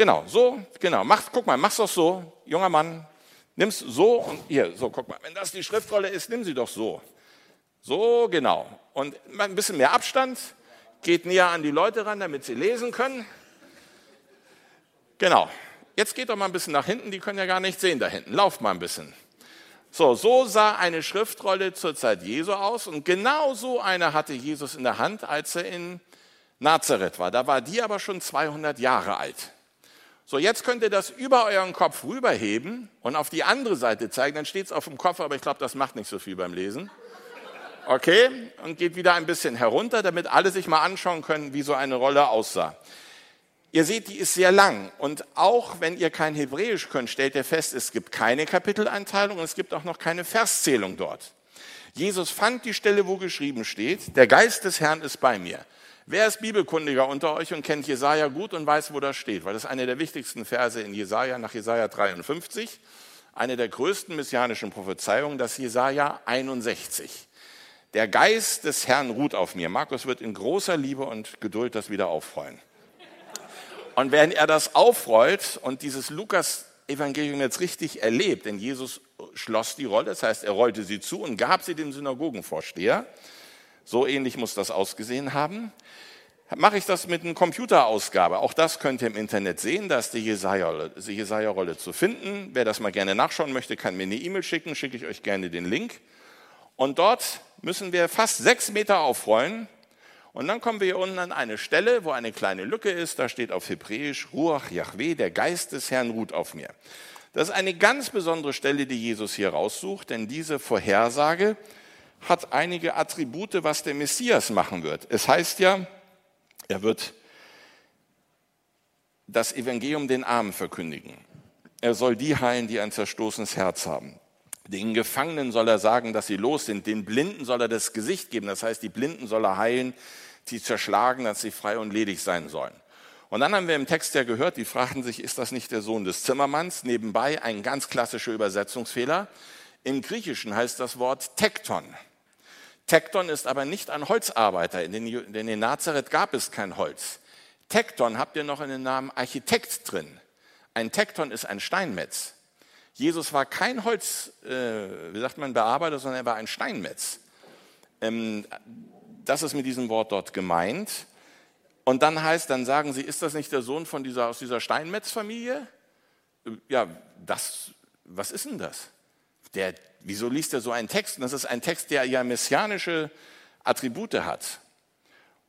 Genau, so, genau. Mach, guck mal, mach's doch so, junger Mann. Nimm's so und hier, so, guck mal. Wenn das die Schriftrolle ist, nimm sie doch so. So, genau. Und ein bisschen mehr Abstand. Geht näher an die Leute ran, damit sie lesen können. Genau. Jetzt geht doch mal ein bisschen nach hinten, die können ja gar nicht sehen da hinten. Lauft mal ein bisschen. So, so sah eine Schriftrolle zur Zeit Jesu aus und genau so eine hatte Jesus in der Hand, als er in Nazareth war. Da war die aber schon 200 Jahre alt. So, jetzt könnt ihr das über euren Kopf rüberheben und auf die andere Seite zeigen. Dann steht es auf dem Kopf, aber ich glaube, das macht nicht so viel beim Lesen. Okay, und geht wieder ein bisschen herunter, damit alle sich mal anschauen können, wie so eine Rolle aussah. Ihr seht, die ist sehr lang. Und auch wenn ihr kein Hebräisch könnt, stellt ihr fest, es gibt keine Kapiteleinteilung und es gibt auch noch keine Verszählung dort. Jesus fand die Stelle, wo geschrieben steht, der Geist des Herrn ist bei mir. Wer ist Bibelkundiger unter euch und kennt Jesaja gut und weiß, wo das steht? Weil das ist eine der wichtigsten Verse in Jesaja nach Jesaja 53. Eine der größten messianischen Prophezeiungen, das Jesaja 61. Der Geist des Herrn ruht auf mir. Markus wird in großer Liebe und Geduld das wieder aufrollen. Und wenn er das aufrollt und dieses Lukas-Evangelium jetzt richtig erlebt, denn Jesus schloss die Rolle, das heißt, er rollte sie zu und gab sie dem Synagogenvorsteher, so ähnlich muss das ausgesehen haben. Mache ich das mit einer Computerausgabe? Auch das könnt ihr im Internet sehen. Da ist die Jesaja-Rolle zu finden. Wer das mal gerne nachschauen möchte, kann mir eine E-Mail schicken. Schicke ich euch gerne den Link. Und dort müssen wir fast sechs Meter aufrollen. Und dann kommen wir hier unten an eine Stelle, wo eine kleine Lücke ist. Da steht auf Hebräisch Ruach Yahweh, der Geist des Herrn ruht auf mir. Das ist eine ganz besondere Stelle, die Jesus hier raussucht, denn diese Vorhersage hat einige Attribute, was der Messias machen wird. Es heißt ja, er wird das Evangelium den Armen verkündigen. Er soll die heilen, die ein zerstoßenes Herz haben. Den Gefangenen soll er sagen, dass sie los sind. Den Blinden soll er das Gesicht geben. Das heißt, die Blinden soll er heilen, die zerschlagen, dass sie frei und ledig sein sollen. Und dann haben wir im Text ja gehört, die fragen sich, ist das nicht der Sohn des Zimmermanns? Nebenbei ein ganz klassischer Übersetzungsfehler. Im Griechischen heißt das Wort Tekton. Tekton ist aber nicht ein Holzarbeiter, denn in Nazareth gab es kein Holz. Tekton habt ihr noch in den Namen Architekt drin. Ein Tekton ist ein Steinmetz. Jesus war kein Holz, äh, wie sagt man, Bearbeiter, sondern er war ein Steinmetz. Ähm, das ist mit diesem Wort dort gemeint. Und dann heißt, dann sagen sie, ist das nicht der Sohn von dieser, aus dieser Steinmetzfamilie? Ja, das, was ist denn das? Der, wieso liest er so einen Text? Und das ist ein Text, der ja messianische Attribute hat.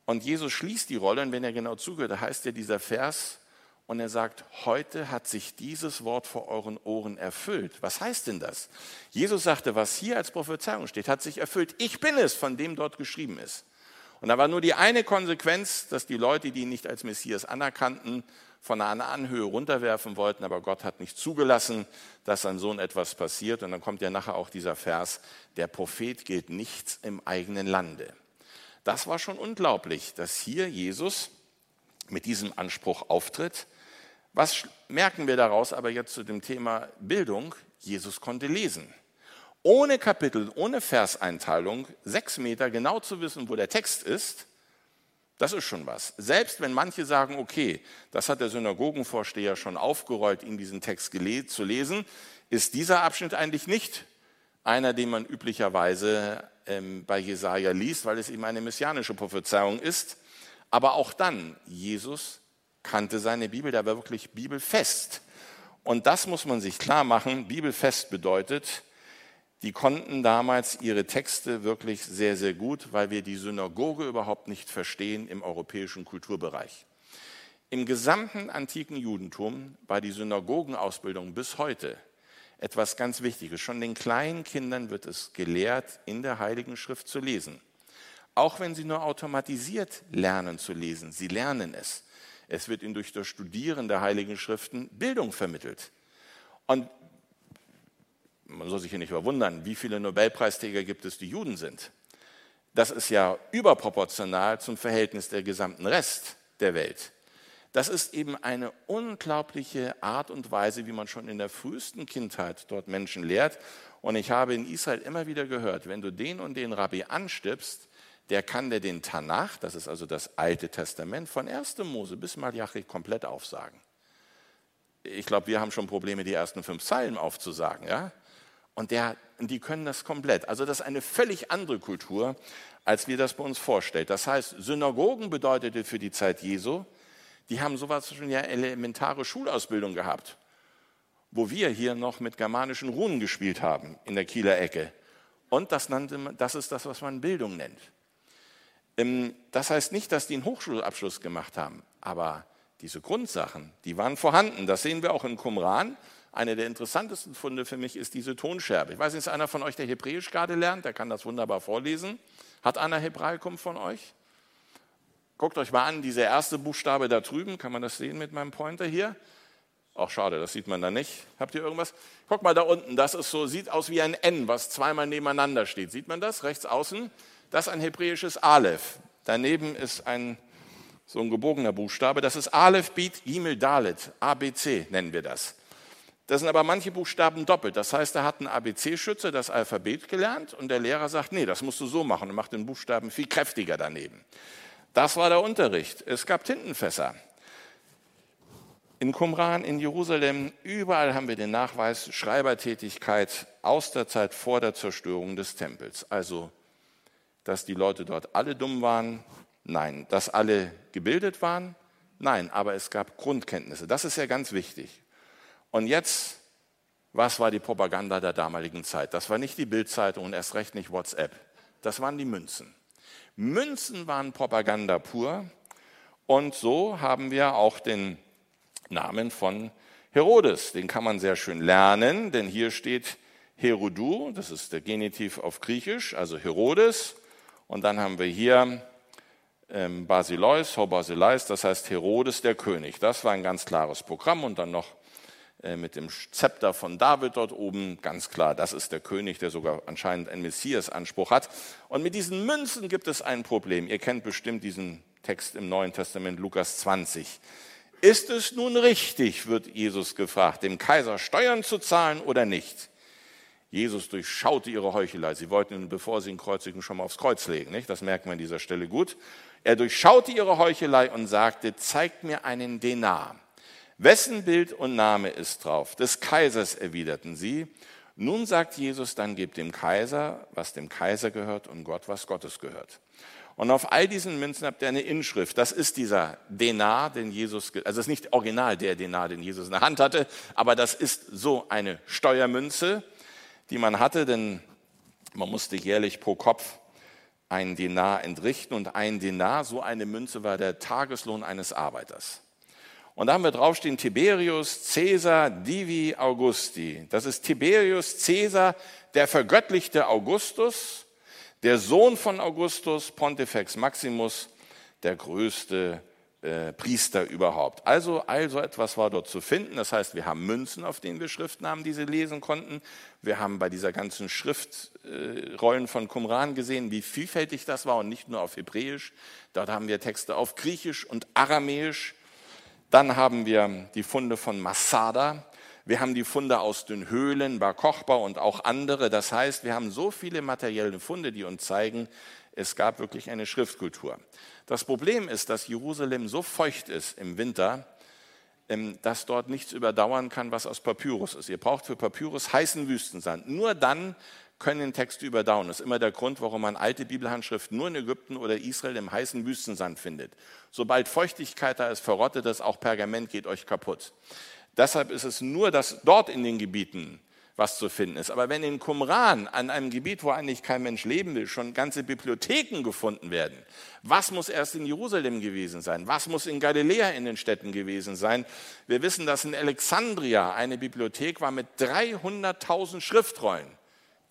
Und Jesus schließt die Rolle, und wenn er genau zugehört, da heißt ja dieser Vers, und er sagt, heute hat sich dieses Wort vor euren Ohren erfüllt. Was heißt denn das? Jesus sagte, was hier als Prophezeiung steht, hat sich erfüllt. Ich bin es, von dem dort geschrieben ist. Und da war nur die eine Konsequenz, dass die Leute, die ihn nicht als Messias anerkannten, von einer Anhöhe runterwerfen wollten, aber Gott hat nicht zugelassen, dass an so etwas passiert. Und dann kommt ja nachher auch dieser Vers, der Prophet gilt nichts im eigenen Lande. Das war schon unglaublich, dass hier Jesus mit diesem Anspruch auftritt. Was merken wir daraus aber jetzt zu dem Thema Bildung? Jesus konnte lesen. Ohne Kapitel, ohne Verseinteilung, sechs Meter genau zu wissen, wo der Text ist, das ist schon was. Selbst wenn manche sagen, okay, das hat der Synagogenvorsteher schon aufgerollt, ihm diesen Text zu lesen, ist dieser Abschnitt eigentlich nicht einer, den man üblicherweise ähm, bei Jesaja liest, weil es eben eine messianische Prophezeiung ist. Aber auch dann, Jesus kannte seine Bibel, der war wirklich bibelfest. Und das muss man sich klar machen. Bibelfest bedeutet, die konnten damals ihre Texte wirklich sehr, sehr gut, weil wir die Synagoge überhaupt nicht verstehen im europäischen Kulturbereich. Im gesamten antiken Judentum war die Synagogenausbildung bis heute etwas ganz Wichtiges. Schon den kleinen Kindern wird es gelehrt, in der Heiligen Schrift zu lesen. Auch wenn sie nur automatisiert lernen zu lesen, sie lernen es. Es wird ihnen durch das Studieren der Heiligen Schriften Bildung vermittelt. Und man soll sich hier nicht verwundern, wie viele Nobelpreisträger gibt es, die Juden sind. Das ist ja überproportional zum Verhältnis der gesamten Rest der Welt. Das ist eben eine unglaubliche Art und Weise, wie man schon in der frühesten Kindheit dort Menschen lehrt. Und ich habe in Israel immer wieder gehört, wenn du den und den Rabbi anstippst, der kann dir den Tanach, das ist also das Alte Testament, von 1. Mose bis Malachi komplett aufsagen. Ich glaube, wir haben schon Probleme, die ersten fünf Zeilen aufzusagen. Ja? Und, der, die können das komplett. Also das ist eine völlig andere Kultur, als wir das bei uns vorstellen. Das heißt, Synagogen bedeutete für die Zeit Jesu, die haben sowas schon ja elementare Schulausbildung gehabt, wo wir hier noch mit germanischen Runen gespielt haben in der Kieler Ecke. Und das, nannte man, das ist das, was man Bildung nennt. Ähm, das heißt nicht, dass die einen Hochschulabschluss gemacht haben, aber diese Grundsachen, die waren vorhanden. Das sehen wir auch in Qumran. Einer der interessantesten Funde für mich ist diese Tonscherbe. Ich weiß nicht, ist einer von euch, der Hebräisch gerade lernt? Der kann das wunderbar vorlesen. Hat einer Hebraikum von euch? Guckt euch mal an, dieser erste Buchstabe da drüben. Kann man das sehen mit meinem Pointer hier? Auch schade, das sieht man da nicht. Habt ihr irgendwas? Guck mal da unten, das ist so, sieht aus wie ein N, was zweimal nebeneinander steht. Sieht man das? Rechts außen. Das ist ein hebräisches Aleph. Daneben ist ein so ein gebogener Buchstabe. Das ist Aleph, Bit, Gimel, Dalet. ABC nennen wir das. Das sind aber manche Buchstaben doppelt. Das heißt, da hat ein ABC-Schütze das Alphabet gelernt und der Lehrer sagt, nee, das musst du so machen und macht den Buchstaben viel kräftiger daneben. Das war der Unterricht. Es gab Tintenfässer. In Qumran, in Jerusalem, überall haben wir den Nachweis Schreibertätigkeit aus der Zeit vor der Zerstörung des Tempels. Also, dass die Leute dort alle dumm waren, nein. Dass alle gebildet waren, nein. Aber es gab Grundkenntnisse. Das ist ja ganz wichtig. Und jetzt, was war die Propaganda der damaligen Zeit? Das war nicht die Bildzeitung und erst recht nicht WhatsApp. Das waren die Münzen. Münzen waren Propaganda pur. Und so haben wir auch den Namen von Herodes. Den kann man sehr schön lernen, denn hier steht Herodou, das ist der Genitiv auf Griechisch, also Herodes. Und dann haben wir hier ähm, Basileus, Ho Basileus, das heißt Herodes der König. Das war ein ganz klares Programm und dann noch mit dem Zepter von David dort oben, ganz klar, das ist der König, der sogar anscheinend einen Messias-Anspruch hat. Und mit diesen Münzen gibt es ein Problem. Ihr kennt bestimmt diesen Text im Neuen Testament, Lukas 20. Ist es nun richtig, wird Jesus gefragt, dem Kaiser Steuern zu zahlen oder nicht? Jesus durchschaute ihre Heuchelei. Sie wollten ihn, bevor sie ihn kreuzigen, schon mal aufs Kreuz legen. Nicht? Das merken wir an dieser Stelle gut. Er durchschaute ihre Heuchelei und sagte, zeigt mir einen Denar. Wessen Bild und Name ist drauf? Des Kaisers, erwiderten sie. Nun sagt Jesus, dann gebt dem Kaiser, was dem Kaiser gehört und Gott, was Gottes gehört. Und auf all diesen Münzen habt ihr eine Inschrift. Das ist dieser Denar, den Jesus, also das ist nicht original der Denar, den Jesus in der Hand hatte, aber das ist so eine Steuermünze, die man hatte, denn man musste jährlich pro Kopf einen Denar entrichten und ein Denar, so eine Münze war der Tageslohn eines Arbeiters. Und da haben wir draufstehen Tiberius Caesar Divi Augusti. Das ist Tiberius Caesar, der vergöttlichte Augustus, der Sohn von Augustus, Pontifex Maximus, der größte äh, Priester überhaupt. Also, also etwas war dort zu finden. Das heißt, wir haben Münzen, auf denen wir Schriften haben, die sie lesen konnten. Wir haben bei dieser ganzen Schriftrollen äh, von Qumran gesehen, wie vielfältig das war und nicht nur auf Hebräisch. Dort haben wir Texte auf Griechisch und Aramäisch. Dann haben wir die Funde von Masada. Wir haben die Funde aus den Höhlen, Bar Kochba und auch andere. Das heißt, wir haben so viele materielle Funde, die uns zeigen, es gab wirklich eine Schriftkultur. Das Problem ist, dass Jerusalem so feucht ist im Winter, ähm, dass dort nichts überdauern kann, was aus Papyrus ist. Ihr braucht für Papyrus heißen Wüstensand. Nur dann können Texte überdauern. Das ist immer der Grund, warum man alte Bibelhandschriften nur in Ägypten oder Israel im heißen Wüstensand findet. Sobald Feuchtigkeit da ist, verrottet das, auch Pergament geht euch kaputt. Deshalb ist es nur, dass dort in den Gebieten was zu finden ist. Aber wenn in Qumran, an einem Gebiet, wo eigentlich kein Mensch leben will, schon ganze Bibliotheken gefunden werden, was muss erst in Jerusalem gewesen sein? Was muss in Galiläa in den Städten gewesen sein? Wir wissen, dass in Alexandria eine Bibliothek war mit 300.000 Schriftrollen,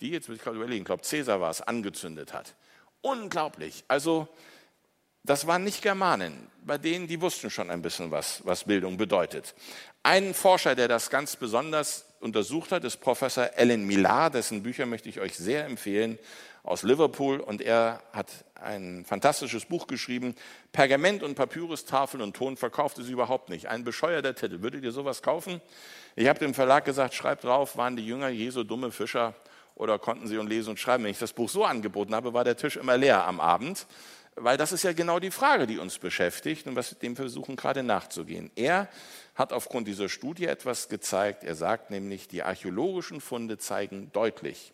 die jetzt, will ich gerade überlegen, ich glaube, Cäsar war es, angezündet hat. Unglaublich. Also, das waren nicht Germanen, bei denen die wussten schon ein bisschen was, was Bildung bedeutet. Ein Forscher, der das ganz besonders untersucht hat, ist Professor Alan Millar, dessen Bücher möchte ich euch sehr empfehlen, aus Liverpool. Und er hat ein fantastisches Buch geschrieben, Pergament und Papyrustafeln und Ton verkauft es überhaupt nicht. Ein bescheuerter Titel. Würdet ihr sowas kaufen? Ich habe dem Verlag gesagt, schreibt drauf, waren die Jünger Jesu dumme Fischer oder konnten sie und lesen und schreiben? Wenn ich das Buch so angeboten habe, war der Tisch immer leer am Abend. Weil das ist ja genau die Frage, die uns beschäftigt und was dem versuchen gerade nachzugehen. Er hat aufgrund dieser Studie etwas gezeigt. Er sagt nämlich, die archäologischen Funde zeigen deutlich,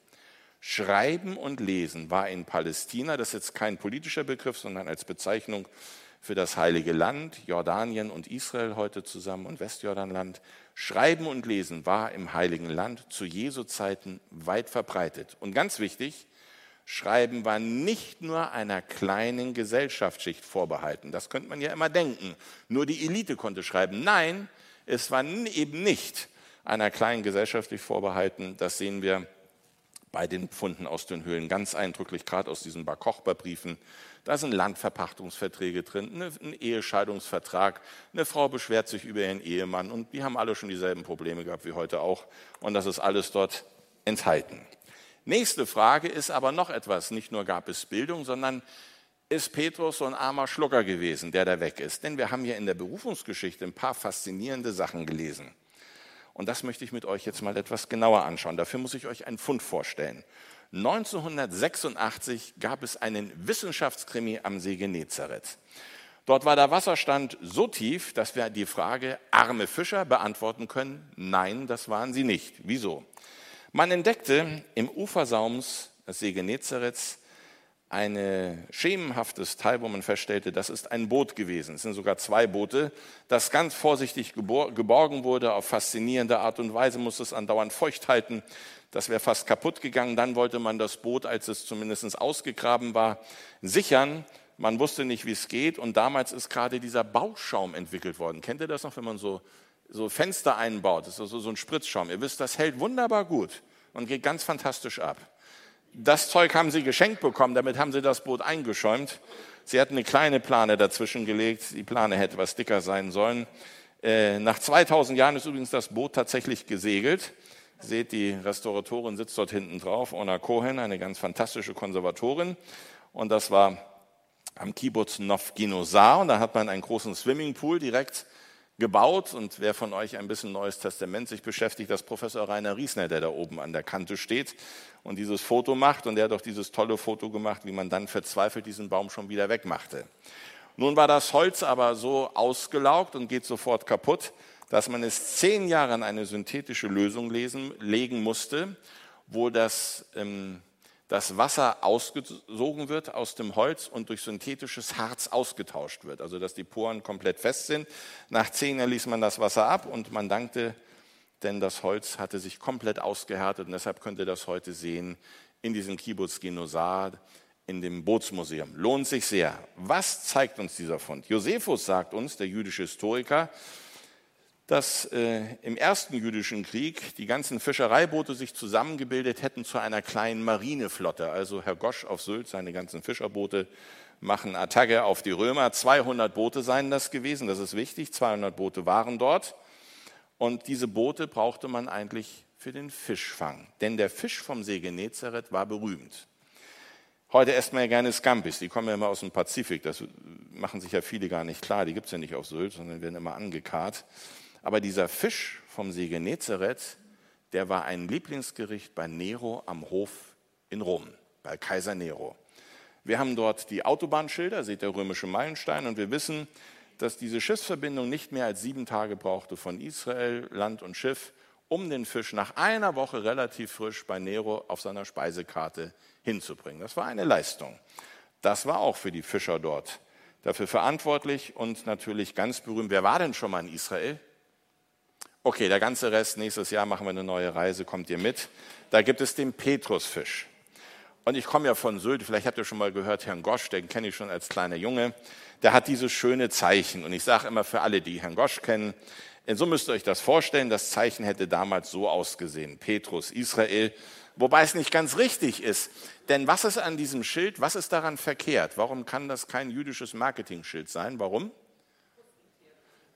Schreiben und Lesen war in Palästina, das ist jetzt kein politischer Begriff, sondern als Bezeichnung für das heilige Land, Jordanien und Israel heute zusammen und Westjordanland. Schreiben und Lesen war im heiligen Land zu Jesu Zeiten weit verbreitet. Und ganz wichtig, Schreiben war nicht nur einer kleinen Gesellschaftsschicht vorbehalten. Das könnte man ja immer denken. Nur die Elite konnte schreiben. Nein, es war eben nicht einer kleinen gesellschaftlich vorbehalten. Das sehen wir bei den Pfunden aus den Höhlen ganz eindrücklich, gerade aus diesen Bar Kochba-Briefen. Da sind Landverpachtungsverträge drin, ein Ehescheidungsvertrag. Eine Frau beschwert sich über ihren Ehemann und die haben alle schon dieselben Probleme gehabt wie heute auch. Und das ist alles dort enthalten. Nächste Frage ist aber noch etwas. Nicht nur gab es Bildung, sondern ist Petrus so ein armer Schlucker gewesen, der da weg ist. Denn wir haben hier in der Berufungsgeschichte ein paar faszinierende Sachen gelesen. Und das möchte ich mit euch jetzt mal etwas genauer anschauen. Dafür muss ich euch einen Fund vorstellen. 1986 gab es einen Wissenschaftskrimi am See Genezareth. Dort war der Wasserstand so tief, dass wir die Frage arme Fischer beantworten können. Nein, das waren sie nicht. Wieso? Man entdeckte im Ufersaums des See Genezareth ein schemenhaftes Teil, wo man feststellte, das ist ein Boot gewesen. Es sind sogar zwei Boote, das ganz vorsichtig geborgen wurde. Auf faszinierende Art und Weise musste es andauernd feucht halten. Das wäre fast kaputt gegangen. Dann wollte man das Boot, als es zumindest ausgegraben war, sichern. Man wusste nicht, wie es geht. Und damals ist gerade dieser Bauschaum entwickelt worden. Kennt ihr das noch, wenn man so so Fenster einbaut. Das ist also so ein Spritzschaum. Ihr wisst, das hält wunderbar gut und geht ganz fantastisch ab. Das Zeug haben sie geschenkt bekommen, damit haben sie das Boot eingeschäumt. Sie hatten eine kleine Plane dazwischen gelegt. Die Plane hätte was dicker sein sollen. Äh, nach 2000 Jahren ist übrigens das Boot tatsächlich gesegelt. Seht, die Restauratorin sitzt dort hinten drauf, Ona Cohen, eine ganz fantastische Konservatorin. Und das war am Kibbutz Novginosar. Und da hat man einen großen Swimmingpool direkt gebaut. Und wer von euch ein bisschen Neues Testament sich beschäftigt, das Professor Rainer Riesner, der da oben an der Kante steht und dieses Foto macht. Und der hat auch dieses tolle Foto gemacht, wie man dann verzweifelt diesen Baum schon wieder wegmachte. Nun war das Holz aber so ausgelaugt und geht sofort kaputt, dass man es zehn Jahre an eine synthetische Lösung lesen, legen musste, wo das ähm, das Wasser ausgesogen wird aus dem Holz und durch synthetisches Harz ausgetauscht wird, also dass die Poren komplett fest sind. Nach zehn ließ man das Wasser ab und man dankte, denn das Holz hatte sich komplett ausgehärtet und deshalb könnt ihr das heute sehen in diesem Kibbutz Genosar, in dem Bootsmuseum. Lohnt sich sehr. Was zeigt uns dieser Fund? Josephus sagt uns, der jüdische Historiker, dass äh, im ersten jüdischen Krieg die ganzen Fischereiboote sich zusammengebildet hätten zu einer kleinen Marineflotte. Also Herr Gosch auf Sylt, seine ganzen Fischerboote machen Attacke auf die Römer. 200 Boote seien das gewesen, das ist wichtig. 200 Boote waren dort. Und diese Boote brauchte man eigentlich für den Fischfang. Denn der Fisch vom See Genezareth war berühmt. Heute essen wir ja gerne Scampis, die kommen ja immer aus dem Pazifik. Das machen sich ja viele gar nicht klar. Die gibt es ja nicht auf Sylt, sondern werden immer angekarrt. Aber dieser Fisch vom See Genezareth, der war ein Lieblingsgericht bei Nero am Hof in Rom, bei Kaiser Nero. Wir haben dort die Autobahnschilder, seht der römische Meilenstein, und wir wissen, dass diese Schiffsverbindung nicht mehr als sieben Tage brauchte von Israel, Land und Schiff, um den Fisch nach einer Woche relativ frisch bei Nero auf seiner Speisekarte hinzubringen. Das war eine Leistung. Das war auch für die Fischer dort dafür verantwortlich und natürlich ganz berühmt. Wer war denn schon mal in Israel? Okay, der ganze Rest, nächstes Jahr machen wir eine neue Reise, kommt ihr mit. Da gibt es den Petrusfisch. Und ich komme ja von Sylt, vielleicht habt ihr schon mal gehört, Herrn Gosch, den kenne ich schon als kleiner Junge, der hat dieses schöne Zeichen. Und ich sage immer für alle, die Herrn Gosch kennen, so müsst ihr euch das vorstellen, das Zeichen hätte damals so ausgesehen, Petrus, Israel, wobei es nicht ganz richtig ist. Denn was ist an diesem Schild, was ist daran verkehrt? Warum kann das kein jüdisches Marketing-Schild sein? Warum?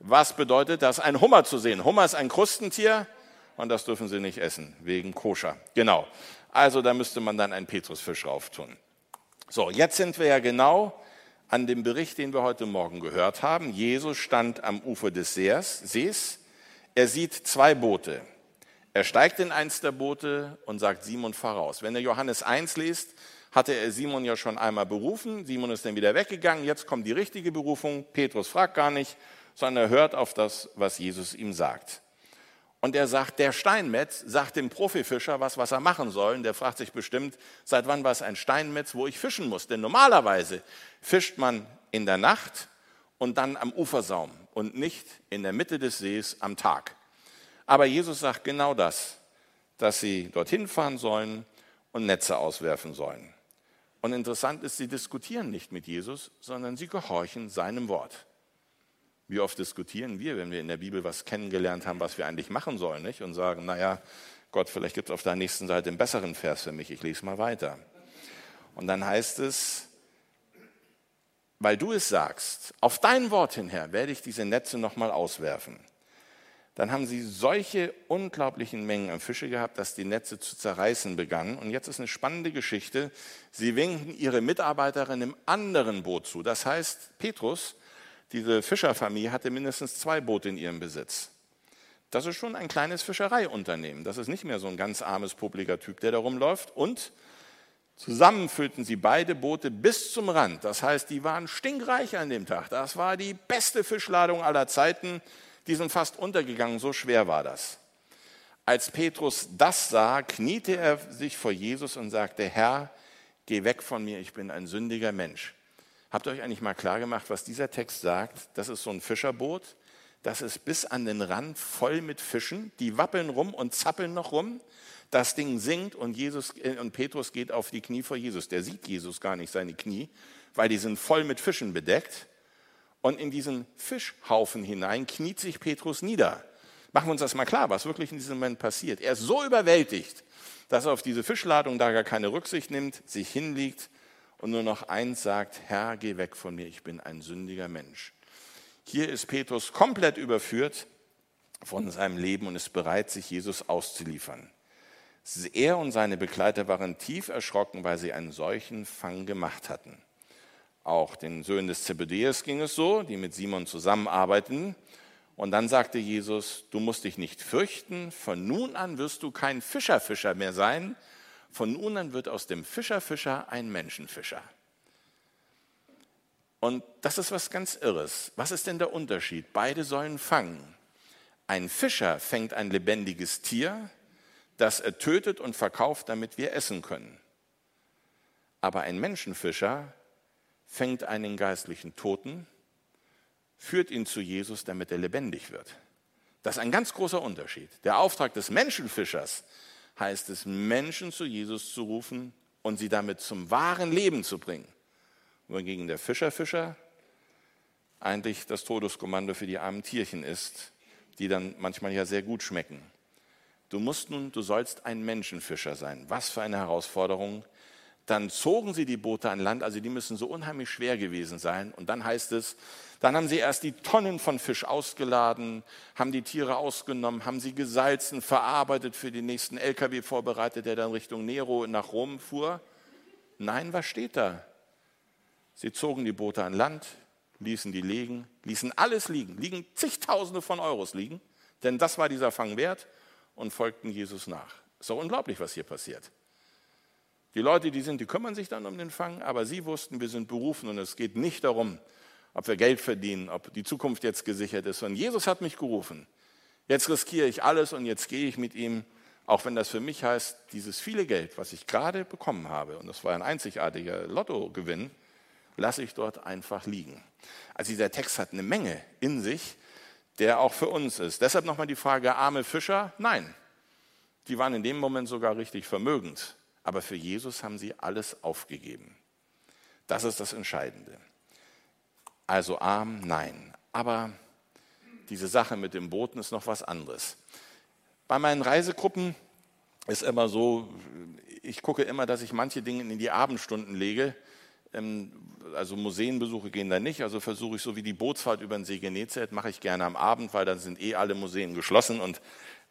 Was bedeutet das? Ein Hummer zu sehen. Hummer ist ein Krustentier und das dürfen sie nicht essen, wegen Koscher. Genau. Also da müsste man dann einen Petrusfisch rauf tun. So, jetzt sind wir ja genau an dem Bericht, den wir heute Morgen gehört haben. Jesus stand am Ufer des Sees. Er sieht zwei Boote. Er steigt in eins der Boote und sagt, Simon, fahr raus. Wenn er Johannes 1 liest, hatte er Simon ja schon einmal berufen. Simon ist dann wieder weggegangen. Jetzt kommt die richtige Berufung. Petrus fragt gar nicht sondern er hört auf das, was Jesus ihm sagt. Und er sagt, der Steinmetz sagt dem Profifischer was, was er machen soll. Und der fragt sich bestimmt, seit wann war es ein Steinmetz, wo ich fischen muss? Denn normalerweise fischt man in der Nacht und dann am Ufersaum und nicht in der Mitte des Sees am Tag. Aber Jesus sagt genau das, dass sie dorthin fahren sollen und Netze auswerfen sollen. Und interessant ist, sie diskutieren nicht mit Jesus, sondern sie gehorchen seinem Wort. Wie oft diskutieren wir, wenn wir in der Bibel was kennengelernt haben, was wir eigentlich machen sollen, nicht? Und sagen, naja, Gott, vielleicht gibt es auf der nächsten Seite einen besseren Vers für mich, ich lese mal weiter. Und dann heißt es, weil du es sagst, auf dein Wort hinher werde ich diese Netze nochmal auswerfen. Dann haben sie solche unglaublichen Mengen an Fische gehabt, dass die Netze zu zerreißen begannen. Und jetzt ist eine spannende Geschichte. Sie winken ihre Mitarbeiterin im anderen Boot zu. Das heißt, Petrus diese Fischerfamilie hatte mindestens zwei Boote in ihrem Besitz. Das ist schon ein kleines Fischereiunternehmen. Das ist nicht mehr so ein ganz armes, publiker Typ, der da rumläuft. Und zusammen füllten sie beide Boote bis zum Rand. Das heißt, die waren stinkreich an dem Tag. Das war die beste Fischladung aller Zeiten. Die sind fast untergegangen, so schwer war das. Als Petrus das sah, kniete er sich vor Jesus und sagte, Herr, geh weg von mir, ich bin ein sündiger Mensch. Habt ihr euch eigentlich mal klar gemacht, was dieser Text sagt? Das ist so ein Fischerboot. Das ist bis an den Rand voll mit Fischen. Die wappeln rum und zappeln noch rum. Das Ding sinkt und, Jesus, äh, und Petrus geht auf die Knie vor Jesus. Der sieht Jesus gar nicht, seine Knie, weil die sind voll mit Fischen bedeckt. Und in diesen Fischhaufen hinein kniet sich Petrus nieder. Machen wir uns das mal klar, was wirklich in diesem Moment passiert. Er ist so überwältigt, dass er auf diese Fischladung da gar keine Rücksicht nimmt, sich hinlegt und nur noch eins sagt, Herr, geh weg von mir, ich bin ein sündiger Mensch. Hier ist Petrus komplett überführt von seinem Leben und ist bereit, sich Jesus auszuliefern. Er und seine Begleiter waren tief erschrocken, weil sie einen solchen Fang gemacht hatten. Auch den Söhnen des Zebedeus ging es so, die mit Simon zusammenarbeiten. Und dann sagte Jesus, du musst dich nicht fürchten, von nun an wirst du kein Fischerfischer mehr sein, von nun an wird aus dem Fischerfischer ein Menschenfischer. Und das ist was ganz Irres. Was ist denn der Unterschied? Beide sollen fangen. Ein Fischer fängt ein lebendiges Tier, das er tötet und verkauft, damit wir essen können. Aber ein Menschenfischer fängt einen geistlichen Toten, führt ihn zu Jesus, damit er lebendig wird. Das ist ein ganz großer Unterschied. Der Auftrag des Menschenfischers heißt es, Menschen zu Jesus zu rufen und sie damit zum wahren Leben zu bringen wohingegen der Fischerfischer eigentlich das Todeskommando für die armen Tierchen ist, die dann manchmal ja sehr gut schmecken. Du musst nun, du sollst ein Menschenfischer sein. Was für eine Herausforderung. Dann zogen sie die Boote an Land, also die müssen so unheimlich schwer gewesen sein. Und dann heißt es, dann haben sie erst die Tonnen von Fisch ausgeladen, haben die Tiere ausgenommen, haben sie gesalzen, verarbeitet, für den nächsten LKW vorbereitet, der dann Richtung Nero nach Rom fuhr. Nein, was steht da? Sie zogen die Boote an Land, ließen die liegen, ließen alles liegen, liegen zigtausende von Euros liegen, denn das war dieser Fang wert und folgten Jesus nach. Ist doch unglaublich, was hier passiert. Die Leute, die sind, die kümmern sich dann um den Fang, aber sie wussten, wir sind berufen und es geht nicht darum, ob wir Geld verdienen, ob die Zukunft jetzt gesichert ist. Und Jesus hat mich gerufen. Jetzt riskiere ich alles und jetzt gehe ich mit ihm, auch wenn das für mich heißt, dieses viele Geld, was ich gerade bekommen habe, und das war ein einzigartiger Lottogewinn, lasse ich dort einfach liegen. Also dieser Text hat eine Menge in sich, der auch für uns ist. Deshalb nochmal die Frage, arme Fischer? Nein, die waren in dem Moment sogar richtig vermögend. Aber für Jesus haben sie alles aufgegeben. Das ist das Entscheidende. Also arm, nein. Aber diese Sache mit dem Booten ist noch was anderes. Bei meinen Reisegruppen ist immer so, ich gucke immer, dass ich manche Dinge in die Abendstunden lege, ähm, also Museenbesuche gehen da nicht, also versuche ich so wie die Bootsfahrt über den See Genezareth, mache ich gerne am Abend, weil dann sind eh alle Museen geschlossen und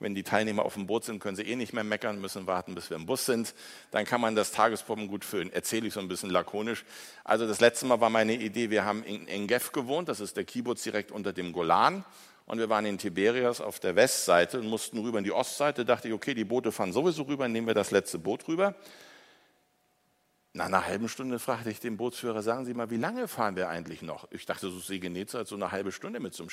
wenn die Teilnehmer auf dem Boot sind, können sie eh nicht mehr meckern, müssen warten, bis wir im Bus sind. Dann kann man das Tagesprogramm gut füllen. Erzähle ich so ein bisschen lakonisch. Also das letzte Mal war meine Idee, wir haben in Engef gewohnt, das ist der Kibbutz direkt unter dem Golan. Und wir waren in Tiberias auf der Westseite und mussten rüber in die Ostseite. Da dachte ich, okay, die Boote fahren sowieso rüber, nehmen wir das letzte Boot rüber. Nach einer halben Stunde fragte ich den Bootsführer, sagen Sie mal, wie lange fahren wir eigentlich noch? Ich dachte, so See Genezareth so eine halbe Stunde mit so einem